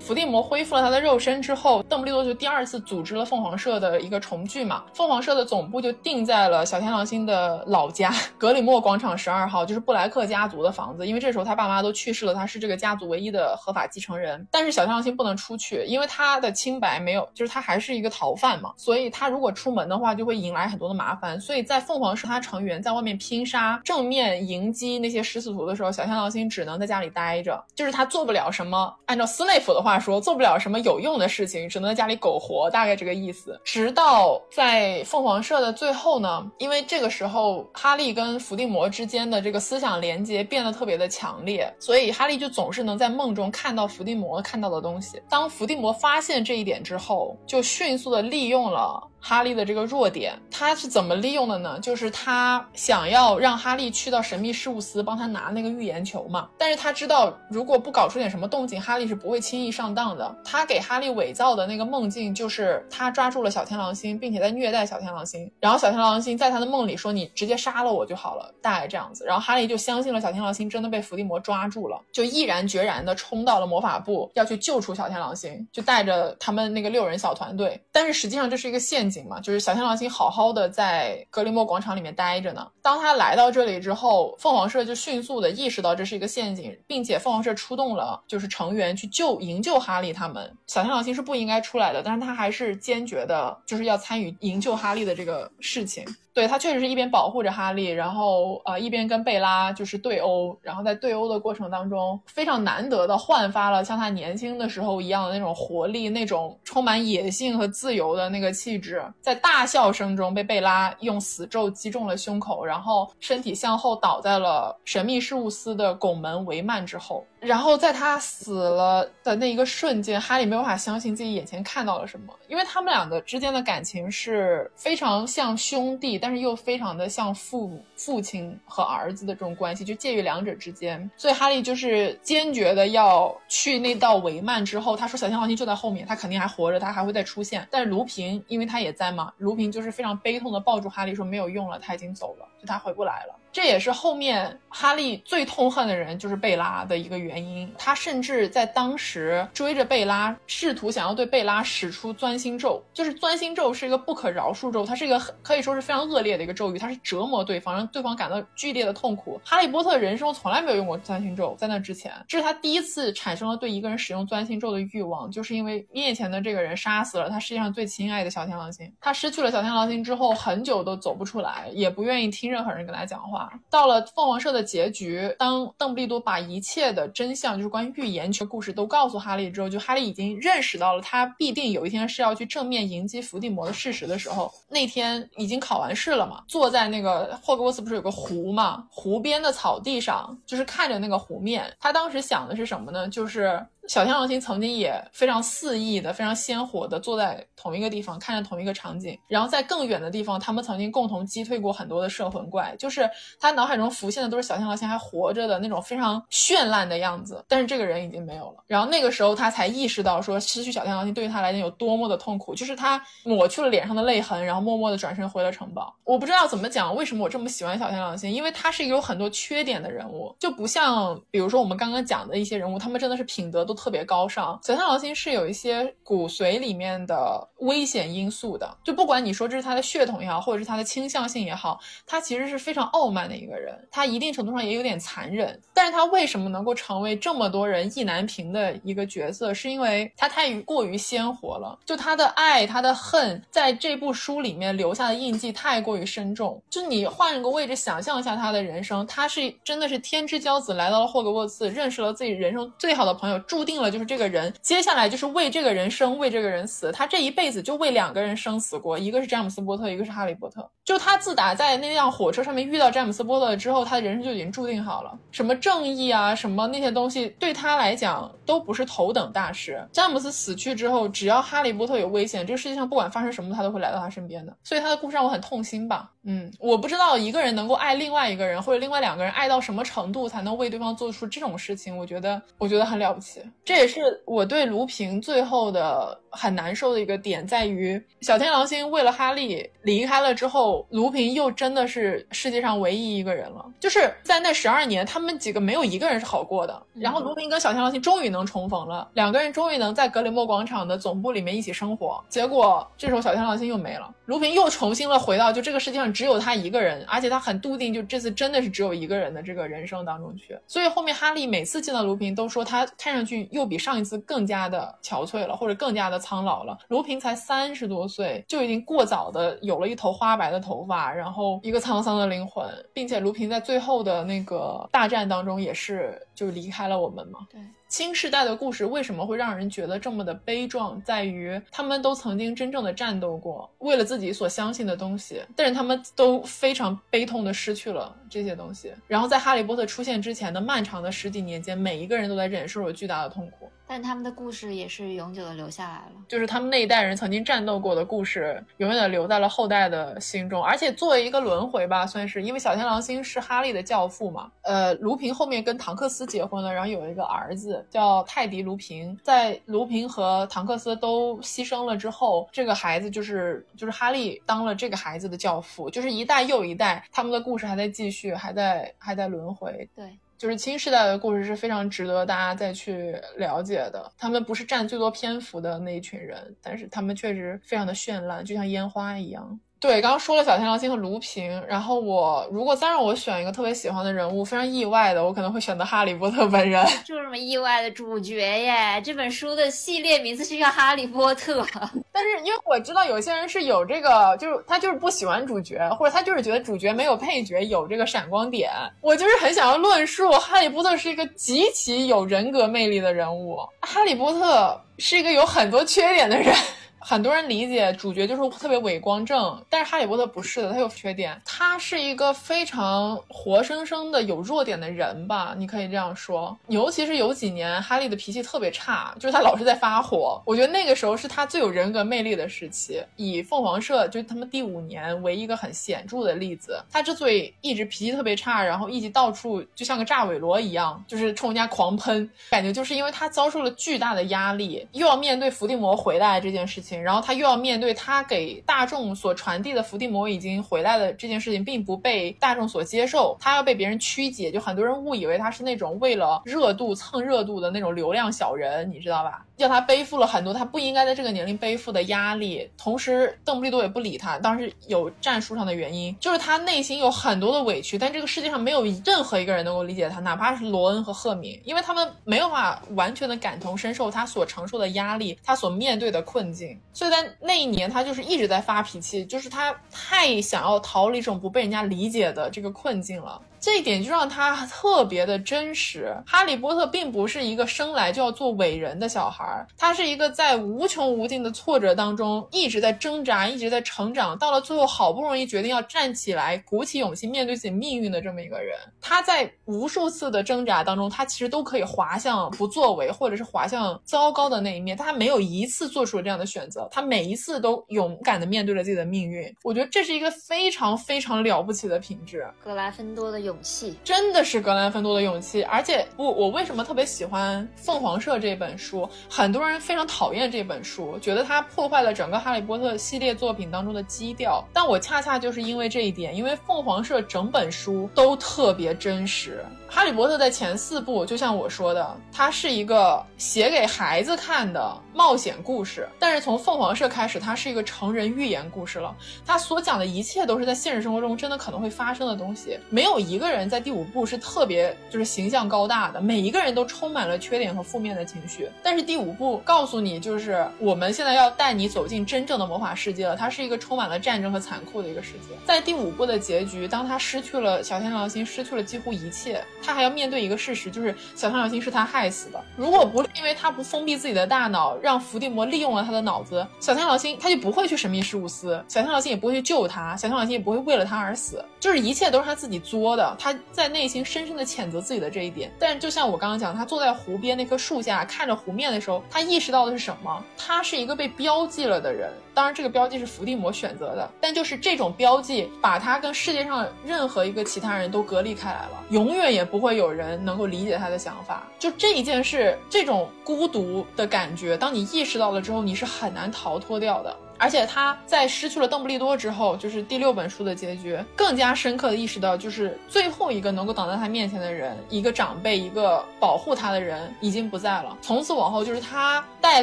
伏地魔恢复了他的肉身之后，邓布利多就第二次组织了凤凰社的一个重聚嘛。凤凰社的总部就定在了小天狼星的老家格里莫广场十二号，就是布莱克家族的房子。因为这时候他爸妈都去世了，他是这个家族唯一的合法继承人。但是小天狼星不能出去，因为他的清白没有，就是他还是一个逃犯嘛。所以他如果出门的话，就会引来很多的麻烦。所以在凤凰社他成员在外面拼杀，正面迎击那些食死徒的时候，小天狼星只能在家里待着，就是他做不了什么。按照斯内普的话。话说做不了什么有用的事情，只能在家里苟活，大概这个意思。直到在凤凰社的最后呢，因为这个时候哈利跟伏地魔之间的这个思想连接变得特别的强烈，所以哈利就总是能在梦中看到伏地魔看到的东西。当伏地魔发现这一点之后，就迅速的利用了哈利的这个弱点，他是怎么利用的呢？就是他想要让哈利去到神秘事务司帮他拿那个预言球嘛。但是他知道，如果不搞出点什么动静，哈利是不会轻易上当的。他给哈利伪造的那个梦境，就是他抓住了小天狼星，并且在虐待小天狼星。然后小天狼星在他的梦里说：“你直接杀了我就好了。”大概这样子。然后哈利就相信了小天狼星真的被伏地魔抓住了，就毅然决然的冲到了魔法部，要去救出小天狼星，就带着他们那个六人小团队。但是实际上这是一个陷阱景嘛，就是小天狼星好好的在格林莫广场里面待着呢。当他来到这里之后，凤凰社就迅速的意识到这是一个陷阱，并且凤凰社出动了就是成员去救营救哈利他们。小天狼星是不应该出来的，但是他还是坚决的就是要参与营救哈利的这个事情。对他确实是一边保护着哈利，然后呃一边跟贝拉就是对殴，然后在对殴的过程当中，非常难得的焕发了像他年轻的时候一样的那种活力，那种充满野性和自由的那个气质。在大笑声中被贝拉用死咒击中了胸口，然后身体向后倒在了神秘事务司的拱门帷幔之后。然后在他死了的那一个瞬间，哈利没有办法相信自己眼前看到了什么，因为他们两个之间的感情是非常像兄弟，但是又非常的像父父亲和儿子的这种关系，就介于两者之间。所以哈利就是坚决的要去那道帷幔之后，他说小天狼星就在后面，他肯定还活着，他还会再出现。但是卢平因为他也在嘛，卢平就是非常悲痛的抱住哈利说没有用了，他已经走了，就他回不来了。这也是后面哈利最痛恨的人就是贝拉的一个原因。他甚至在当时追着贝拉，试图想要对贝拉使出钻心咒。就是钻心咒是一个不可饶恕咒，它是一个可以说是非常恶劣的一个咒语，它是折磨对方，让对方感到剧烈的痛苦。哈利波特人生从来没有用过钻心咒，在那之前，这是他第一次产生了对一个人使用钻心咒的欲望，就是因为面前的这个人杀死了他世界上最亲爱的小天狼星。他失去了小天狼星之后，很久都走不出来，也不愿意听任何人跟他讲话。到了凤凰社的结局，当邓布利多把一切的真相，就是关于预言全故事都告诉哈利之后，就哈利已经认识到了他必定有一天是要去正面迎击伏地魔的事实的时候，那天已经考完试了嘛，坐在那个霍格沃茨不是有个湖嘛，湖边的草地上，就是看着那个湖面，他当时想的是什么呢？就是。小天狼星曾经也非常肆意的、非常鲜活的坐在同一个地方，看着同一个场景。然后在更远的地方，他们曾经共同击退过很多的摄魂怪。就是他脑海中浮现的都是小天狼星还活着的那种非常绚烂的样子。但是这个人已经没有了。然后那个时候他才意识到，说失去小天狼星对于他来讲有多么的痛苦。就是他抹去了脸上的泪痕，然后默默的转身回了城堡。我不知道怎么讲，为什么我这么喜欢小天狼星？因为他是一个有很多缺点的人物，就不像比如说我们刚刚讲的一些人物，他们真的是品德都。特别高尚，小天狼星是有一些骨髓里面的危险因素的。就不管你说这是他的血统也好，或者是他的倾向性也好，他其实是非常傲慢的一个人。他一定程度上也有点残忍，但是他为什么能够成为这么多人意难平的一个角色？是因为他太于过于鲜活了。就他的爱，他的恨，在这部书里面留下的印记太过于深重。就你换个位置想象一下他的人生，他是真的是天之骄子，来到了霍格沃茨，认识了自己人生最好的朋友，注定。了就是这个人，接下来就是为这个人生，为这个人死。他这一辈子就为两个人生死过，一个是詹姆斯波特，一个是哈利波特。就他自打在那辆火车上面遇到詹姆斯波特之后，他的人生就已经注定好了。什么正义啊，什么那些东西，对他来讲都不是头等大事。詹姆斯死去之后，只要哈利波特有危险，这个世界上不管发生什么，他都会来到他身边的。所以他的故事让我很痛心吧。嗯，我不知道一个人能够爱另外一个人，或者另外两个人爱到什么程度，才能为对方做出这种事情。我觉得，我觉得很了不起。这也是我对卢平最后的很难受的一个点，在于小天狼星为了哈利离开了之后，卢平又真的是世界上唯一一个人了。就是在那十二年，他们几个没有一个人是好过的。然后卢平跟小天狼星终于能重逢了，两个人终于能在格雷莫广场的总部里面一起生活。结果这时候小天狼星又没了，卢平又重新了回到就这个世界上。只有他一个人，而且他很笃定，就这次真的是只有一个人的这个人生当中去。所以后面哈利每次见到卢平，都说他看上去又比上一次更加的憔悴了，或者更加的苍老了。卢平才三十多岁，就已经过早的有了一头花白的头发，然后一个沧桑的灵魂，并且卢平在最后的那个大战当中也是就离开了我们嘛。对。新时代的故事为什么会让人觉得这么的悲壮？在于他们都曾经真正的战斗过，为了自己所相信的东西，但是他们都非常悲痛的失去了这些东西。然后在哈利波特出现之前的漫长的十几年间，每一个人都在忍受着巨大的痛苦。但他们的故事也是永久的留下来了。就是他们那一代人曾经战斗过的故事，永远的留在了后代的心中。而且作为一个轮回吧，算是因为小天狼星是哈利的教父嘛。呃，卢平后面跟唐克斯结婚了，然后有一个儿子叫泰迪·卢平。在卢平和唐克斯都牺牲了之后，这个孩子就是就是哈利当了这个孩子的教父，就是一代又一代，他们的故事还在继续，还在还在轮回。对。就是新时代的故事是非常值得大家再去了解的。他们不是占最多篇幅的那一群人，但是他们确实非常的绚烂，就像烟花一样。对，刚刚说了小天狼星和卢平，然后我如果再让我选一个特别喜欢的人物，非常意外的，我可能会选择哈利波特本人。就这么意外的主角耶！这本书的系列名字是叫《哈利波特》，但是因为我知道有些人是有这个，就是他就是不喜欢主角，或者他就是觉得主角没有配角有这个闪光点。我就是很想要论述，哈利波特是一个极其有人格魅力的人物。哈利波特是一个有很多缺点的人。很多人理解主角就是特别伟光正，但是哈利波特不是的，他有缺点。他是一个非常活生生的有弱点的人吧，你可以这样说。尤其是有几年，哈利的脾气特别差，就是他老是在发火。我觉得那个时候是他最有人格魅力的时期。以凤凰社就他们第五年为一个很显著的例子，他之所以一直脾气特别差，然后一直到处就像个炸尾螺一样，就是冲人家狂喷，感觉就是因为他遭受了巨大的压力，又要面对伏地魔回来这件事情。然后他又要面对他给大众所传递的伏地魔已经回来的这件事情，并不被大众所接受，他要被别人曲解，就很多人误以为他是那种为了热度蹭热度的那种流量小人，你知道吧？叫他背负了很多他不应该在这个年龄背负的压力，同时邓布利多也不理他，当时有战术上的原因，就是他内心有很多的委屈，但这个世界上没有任何一个人能够理解他，哪怕是罗恩和赫敏，因为他们没有办法完全的感同身受他所承受的压力，他所面对的困境。所以在那一年，他就是一直在发脾气，就是他太想要逃离这种不被人家理解的这个困境了。这一点就让他特别的真实。哈利波特并不是一个生来就要做伟人的小孩，他是一个在无穷无尽的挫折当中一直在挣扎，一直在成长，到了最后好不容易决定要站起来，鼓起勇气面对自己命运的这么一个人。他在无数次的挣扎当中，他其实都可以滑向不作为，或者是滑向糟糕的那一面，他没有一次做出了这样的选择。他每一次都勇敢的面对了自己的命运。我觉得这是一个非常非常了不起的品质。格莱芬多的有。勇气真的是格兰芬多的勇气，而且不，我为什么特别喜欢《凤凰社》这本书？很多人非常讨厌这本书，觉得它破坏了整个《哈利波特》系列作品当中的基调。但我恰恰就是因为这一点，因为《凤凰社》整本书都特别真实。《哈利波特》在前四部，就像我说的，它是一个写给孩子看的冒险故事。但是从《凤凰社》开始，它是一个成人寓言故事了。它所讲的一切都是在现实生活中真的可能会发生的东西。没有一个人在第五部是特别就是形象高大的，每一个人都充满了缺点和负面的情绪。但是第五部告诉你，就是我们现在要带你走进真正的魔法世界了。它是一个充满了战争和残酷的一个世界。在第五部的结局，当他失去了小天狼星，失去了几乎一切。他还要面对一个事实，就是小天狼星是他害死的。如果不是因为他不封闭自己的大脑，让伏地魔利用了他的脑子，小天狼星他就不会去神秘事务司，小天狼星也不会去救他，小天狼星也不会为了他而死。就是一切都是他自己作的，他在内心深深的谴责自己的这一点。但就像我刚刚讲，他坐在湖边那棵树下看着湖面的时候，他意识到的是什么？他是一个被标记了的人。当然，这个标记是伏地魔选择的，但就是这种标记把他跟世界上任何一个其他人都隔离开来了，永远也不会有人能够理解他的想法。就这一件事，这种孤独的感觉，当你意识到了之后，你是很难逃脱掉的。而且他在失去了邓布利多之后，就是第六本书的结局，更加深刻的意识到，就是最后一个能够挡在他面前的人，一个长辈，一个保护他的人，已经不在了。从此往后，就是他带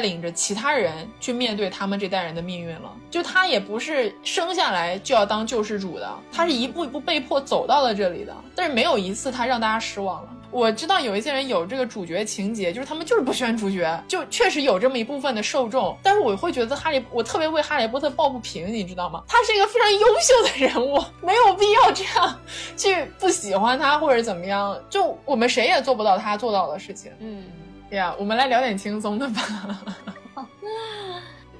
领着其他人去面对他们这代人的命运了。就他也不是生下来就要当救世主的，他是一步一步被迫走到了这里的。但是没有一次他让大家失望了。我知道有一些人有这个主角情节，就是他们就是不喜欢主角，就确实有这么一部分的受众。但是我会觉得哈利，我特别为哈利波特抱不平，你知道吗？他是一个非常优秀的人物，没有必要这样去不喜欢他或者怎么样。就我们谁也做不到他做到的事情。嗯，呀，我们来聊点轻松的吧。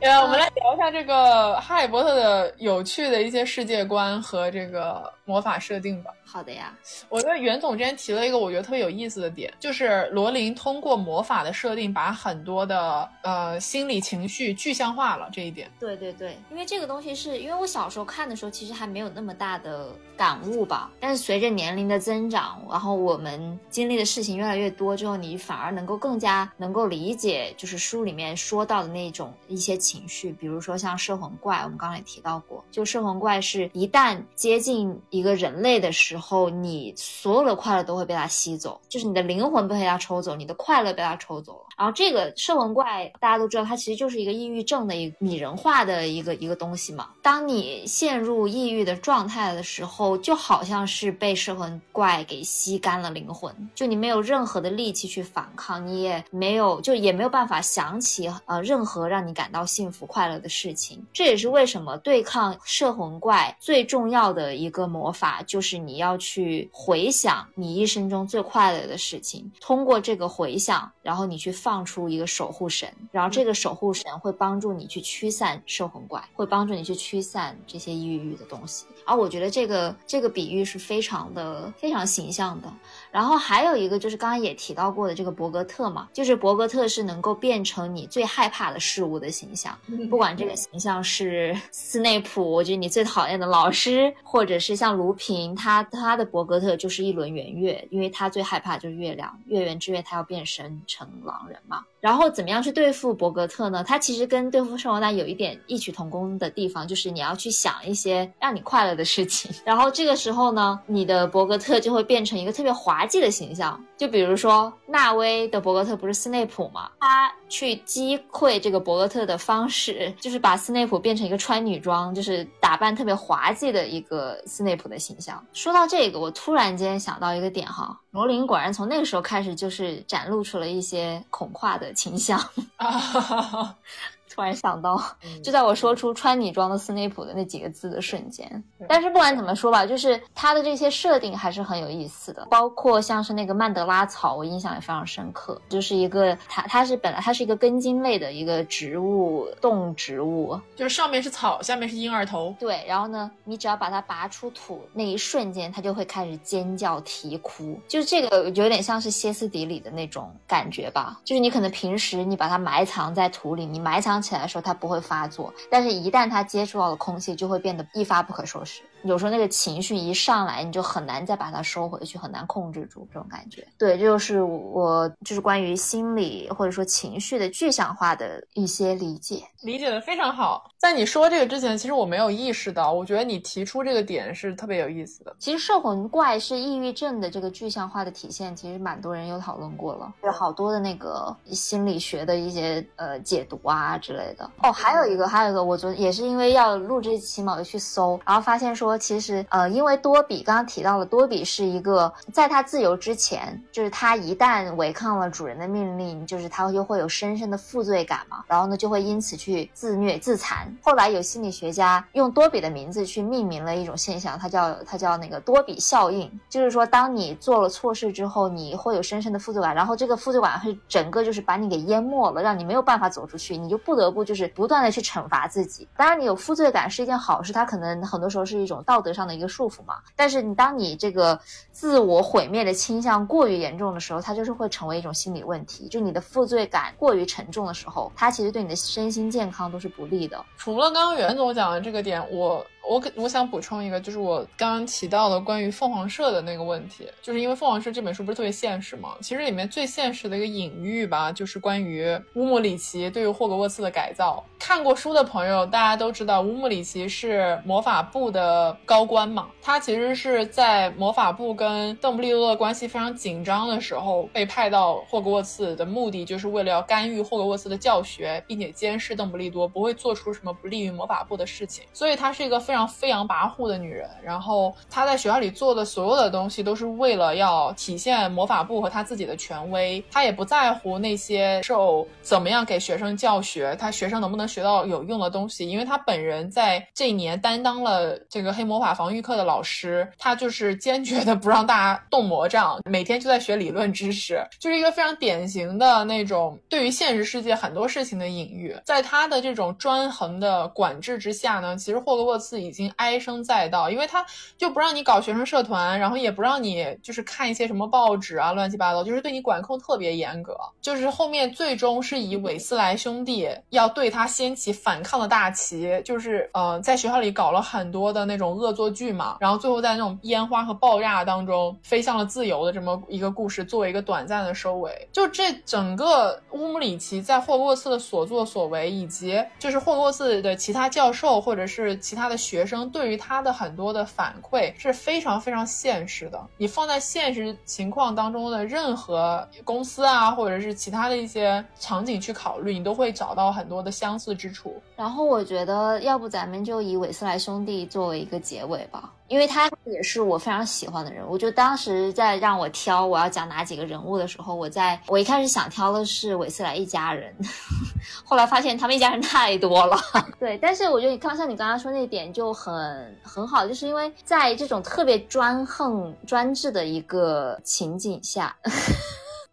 呃，我们来聊一下这个《哈利波特》的有趣的一些世界观和这个魔法设定吧。好的呀，我觉得袁总之前提了一个我觉得特别有意思的点，就是罗琳通过魔法的设定，把很多的呃心理情绪具象化了。这一点，对对对，因为这个东西是因为我小时候看的时候，其实还没有那么大的感悟吧。但是随着年龄的增长，然后我们经历的事情越来越多之后，你反而能够更加能够理解，就是书里面说到的那种一些情绪，比如说像摄魂怪，我们刚刚也提到过，就摄魂怪是一旦接近一一个人类的时候，你所有的快乐都会被他吸走，就是你的灵魂被他抽走，你的快乐被他抽走了。然后这个摄魂怪大家都知道，它其实就是一个抑郁症的一个拟人化的一个一个东西嘛。当你陷入抑郁的状态的时候，就好像是被摄魂怪给吸干了灵魂，就你没有任何的力气去反抗，你也没有就也没有办法想起呃任何让你感到幸福快乐的事情。这也是为什么对抗摄魂怪最重要的一个魔法，就是你要去回想你一生中最快乐的事情，通过这个回想，然后你去。放出一个守护神，然后这个守护神会帮助你去驱散摄魂怪，会帮助你去驱散这些抑郁的东西。而我觉得这个这个比喻是非常的非常形象的。然后还有一个就是刚刚也提到过的这个伯格特嘛，就是伯格特是能够变成你最害怕的事物的形象，不管这个形象是斯内普，我觉得你最讨厌的老师，或者是像卢平，他他的伯格特就是一轮圆月，因为他最害怕就是月亮，月圆之夜他要变身成狼人嘛。然后怎么样去对付伯格特呢？他其实跟对付圣罗丹有一点异曲同工的地方，就是你要去想一些让你快乐的事情。然后这个时候呢，你的伯格特就会变成一个特别滑稽的形象。就比如说纳威的伯格特不是斯内普吗？他去击溃这个伯格特的方式，就是把斯内普变成一个穿女装，就是打扮特别滑稽的一个斯内普的形象。说到这个，我突然间想到一个点哈，罗琳果然从那个时候开始就是展露出了一些恐跨的。倾向啊。突然想到，就在我说出穿女装的斯内普的那几个字的瞬间。但是不管怎么说吧，就是他的这些设定还是很有意思的，包括像是那个曼德拉草，我印象也非常深刻。就是一个它，它是本来它是一个根茎类的一个植物，动植物，就是上面是草，下面是婴儿头。对，然后呢，你只要把它拔出土那一瞬间，它就会开始尖叫啼哭，就是这个有点像是歇斯底里的那种感觉吧。就是你可能平时你把它埋藏在土里，你埋藏起。来的时候，它不会发作，但是一旦它接触到了空气，就会变得一发不可收拾。有时候那个情绪一上来，你就很难再把它收回去，很难控制住这种感觉。对，这就是我就是关于心理或者说情绪的具象化的一些理解，理解的非常好。在你说这个之前，其实我没有意识到，我觉得你提出这个点是特别有意思的。其实摄魂怪是抑郁症的这个具象化的体现，其实蛮多人有讨论过了，有好多的那个心理学的一些呃解读啊之类的。哦，还有一个，还有一个，我昨也是因为要录这期嘛，我就去搜，然后发现说。说其实呃，因为多比刚刚提到了，多比是一个在他自由之前，就是他一旦违抗了主人的命令，就是他就会有深深的负罪感嘛，然后呢就会因此去自虐自残。后来有心理学家用多比的名字去命名了一种现象，它叫它叫那个多比效应，就是说当你做了错事之后，你会有深深的负罪感，然后这个负罪感会整个就是把你给淹没了，让你没有办法走出去，你就不得不就是不断的去惩罚自己。当然，你有负罪感是一件好事，它可能很多时候是一种。道德上的一个束缚嘛，但是你当你这个自我毁灭的倾向过于严重的时候，它就是会成为一种心理问题。就你的负罪感过于沉重的时候，它其实对你的身心健康都是不利的。除了刚刚袁总讲的这个点，我。我我想补充一个，就是我刚刚提到的关于凤凰社的那个问题，就是因为凤凰社这本书不是特别现实吗？其实里面最现实的一个隐喻吧，就是关于乌姆里奇对于霍格沃茨的改造。看过书的朋友，大家都知道乌姆里奇是魔法部的高官嘛，他其实是在魔法部跟邓布利多的关系非常紧张的时候被派到霍格沃茨的目的，就是为了要干预霍格沃茨的教学，并且监视邓布利多不会做出什么不利于魔法部的事情，所以他是一个非常。飞扬跋扈的女人，然后她在学校里做的所有的东西都是为了要体现魔法部和她自己的权威。她也不在乎那些受怎么样给学生教学，她学生能不能学到有用的东西，因为她本人在这一年担当了这个黑魔法防御课的老师，她就是坚决的不让大家动魔杖，每天就在学理论知识，就是一个非常典型的那种对于现实世界很多事情的隐喻。在她的这种专横的管制之下呢，其实霍格沃茨已已经唉声载道，因为他就不让你搞学生社团，然后也不让你就是看一些什么报纸啊，乱七八糟，就是对你管控特别严格。就是后面最终是以韦斯莱兄弟要对他掀起反抗的大旗，就是呃在学校里搞了很多的那种恶作剧嘛，然后最后在那种烟花和爆炸当中飞向了自由的这么一个故事，作为一个短暂的收尾。就这整个乌姆里奇在霍格沃茨的所作所为，以及就是霍格沃茨的其他教授或者是其他的学生对于他的很多的反馈是非常非常现实的。你放在现实情况当中的任何公司啊，或者是其他的一些场景去考虑，你都会找到很多的相似之处。然后我觉得，要不咱们就以韦斯莱兄弟作为一个结尾吧，因为他也是我非常喜欢的人物。就当时在让我挑我要讲哪几个人物的时候，我在我一开始想挑的是韦斯莱一家人，后来发现他们一家人太多了。对，但是我觉得你刚像你刚刚说那点就很很好，就是因为在这种特别专横专制的一个情景下。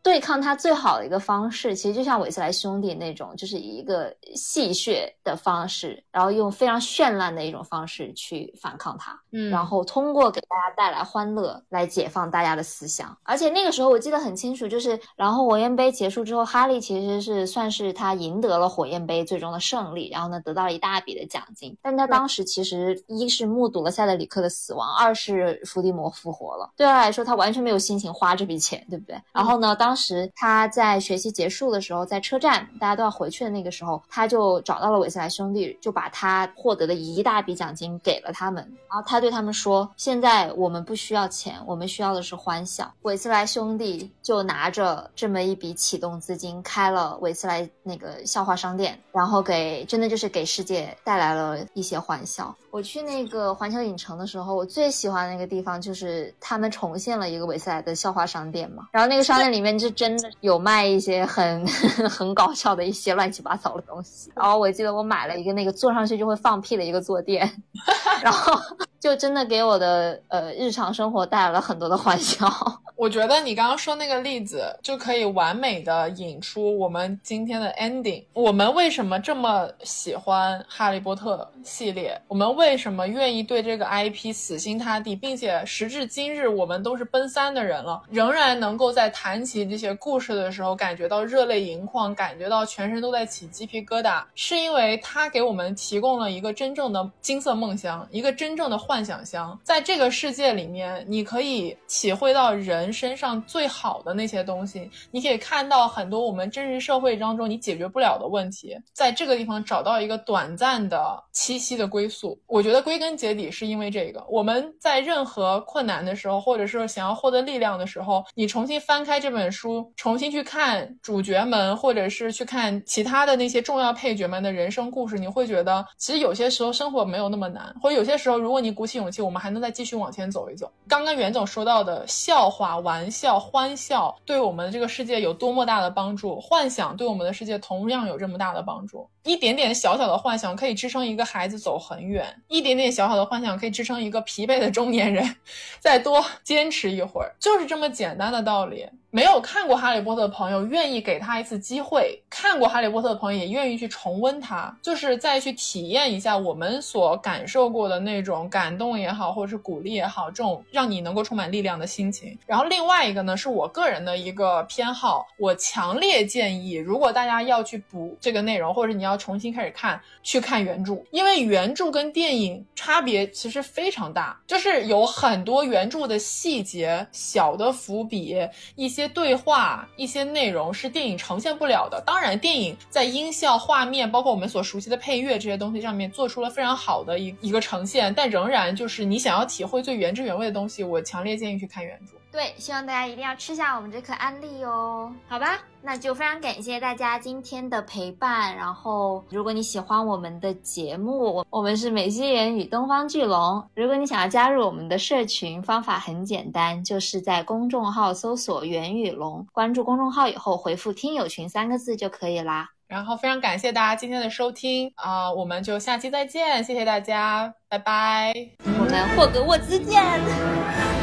对抗他最好的一个方式，其实就像韦斯莱兄弟那种，就是以一个戏谑的方式，然后用非常绚烂的一种方式去反抗他，嗯然后通过给大家带来欢乐来解放大家的思想。而且那个时候我记得很清楚，就是然后火焰杯结束之后，哈利其实是算是他赢得了火焰杯最终的胜利，然后呢得到了一大笔的奖金。但他当时其实一是目睹了塞德里克的死亡，二是伏地魔复活了，对他来说他完全没有心情花这笔钱，对不对？然后呢，当当时他在学习结束的时候，在车站大家都要回去的那个时候，他就找到了韦斯莱兄弟，就把他获得的一大笔奖金给了他们。然后他对他们说：“现在我们不需要钱，我们需要的是欢笑。”韦斯莱兄弟就拿着这么一笔启动资金，开了韦斯莱那个笑话商店，然后给真的就是给世界带来了一些欢笑。我去那个环球影城的时候，我最喜欢的那个地方就是他们重现了一个韦斯莱的笑话商店嘛，然后那个商店里面就是真的有卖一些很 很搞笑的一些乱七八糟的东西。然后我记得我买了一个那个坐上去就会放屁的一个坐垫，然后就真的给我的呃日常生活带来了很多的欢笑。我觉得你刚刚说那个例子就可以完美的引出我们今天的 ending。我们为什么这么喜欢哈利波特系列？我们为什么愿意对这个 IP 死心塌地，并且时至今日我们都是奔三的人了，仍然能够在谈起这些故事的时候感觉到热泪盈眶，感觉到全身都在起鸡皮疙瘩？是因为它给我们提供了一个真正的金色梦乡，一个真正的幻幻想乡。在这个世界里面，你可以体会到人身上最好的那些东西，你可以看到很多我们真实社会当中你解决不了的问题，在这个地方找到一个短暂的栖息的归宿。我觉得归根结底是因为这个，我们在任何困难的时候，或者是想要获得力量的时候，你重新翻开这本书，重新去看主角们，或者是去看其他的那些重要配角们的人生故事，你会觉得其实有些时候生活没有那么难，或者有些时候如果你鼓起勇气，我们还能再继续往前走一走。刚刚袁总说到的笑话、玩笑、欢笑，对我们这个世界有多么大的帮助，幻想对我们的世界同样有这么大的帮助。一点点小小的幻想可以支撑一个孩子走很远，一点点小小的幻想可以支撑一个疲惫的中年人 再多坚持一会儿，就是这么简单的道理。没有看过《哈利波特》的朋友，愿意给他一次机会；看过《哈利波特》的朋友，也愿意去重温它，就是再去体验一下我们所感受过的那种感动也好，或者是鼓励也好，这种让你能够充满力量的心情。然后另外一个呢，是我个人的一个偏好，我强烈建议，如果大家要去补这个内容，或者你要重新开始看，去看原著，因为原著跟电影差别其实非常大，就是有很多原著的细节、小的伏笔、一些。对话一些内容是电影呈现不了的。当然，电影在音效、画面，包括我们所熟悉的配乐这些东西上面做出了非常好的一一个呈现，但仍然就是你想要体会最原汁原味的东西，我强烈建议去看原著。对，希望大家一定要吃下我们这颗安利哦。好吧，那就非常感谢大家今天的陪伴。然后，如果你喜欢我们的节目，我我们是美西人与东方巨龙。如果你想要加入我们的社群，方法很简单，就是在公众号搜索“元宇龙”，关注公众号以后回复“听友群”三个字就可以啦。然后非常感谢大家今天的收听啊、我们就下期再见，谢谢大家，拜拜。我们霍格沃兹见。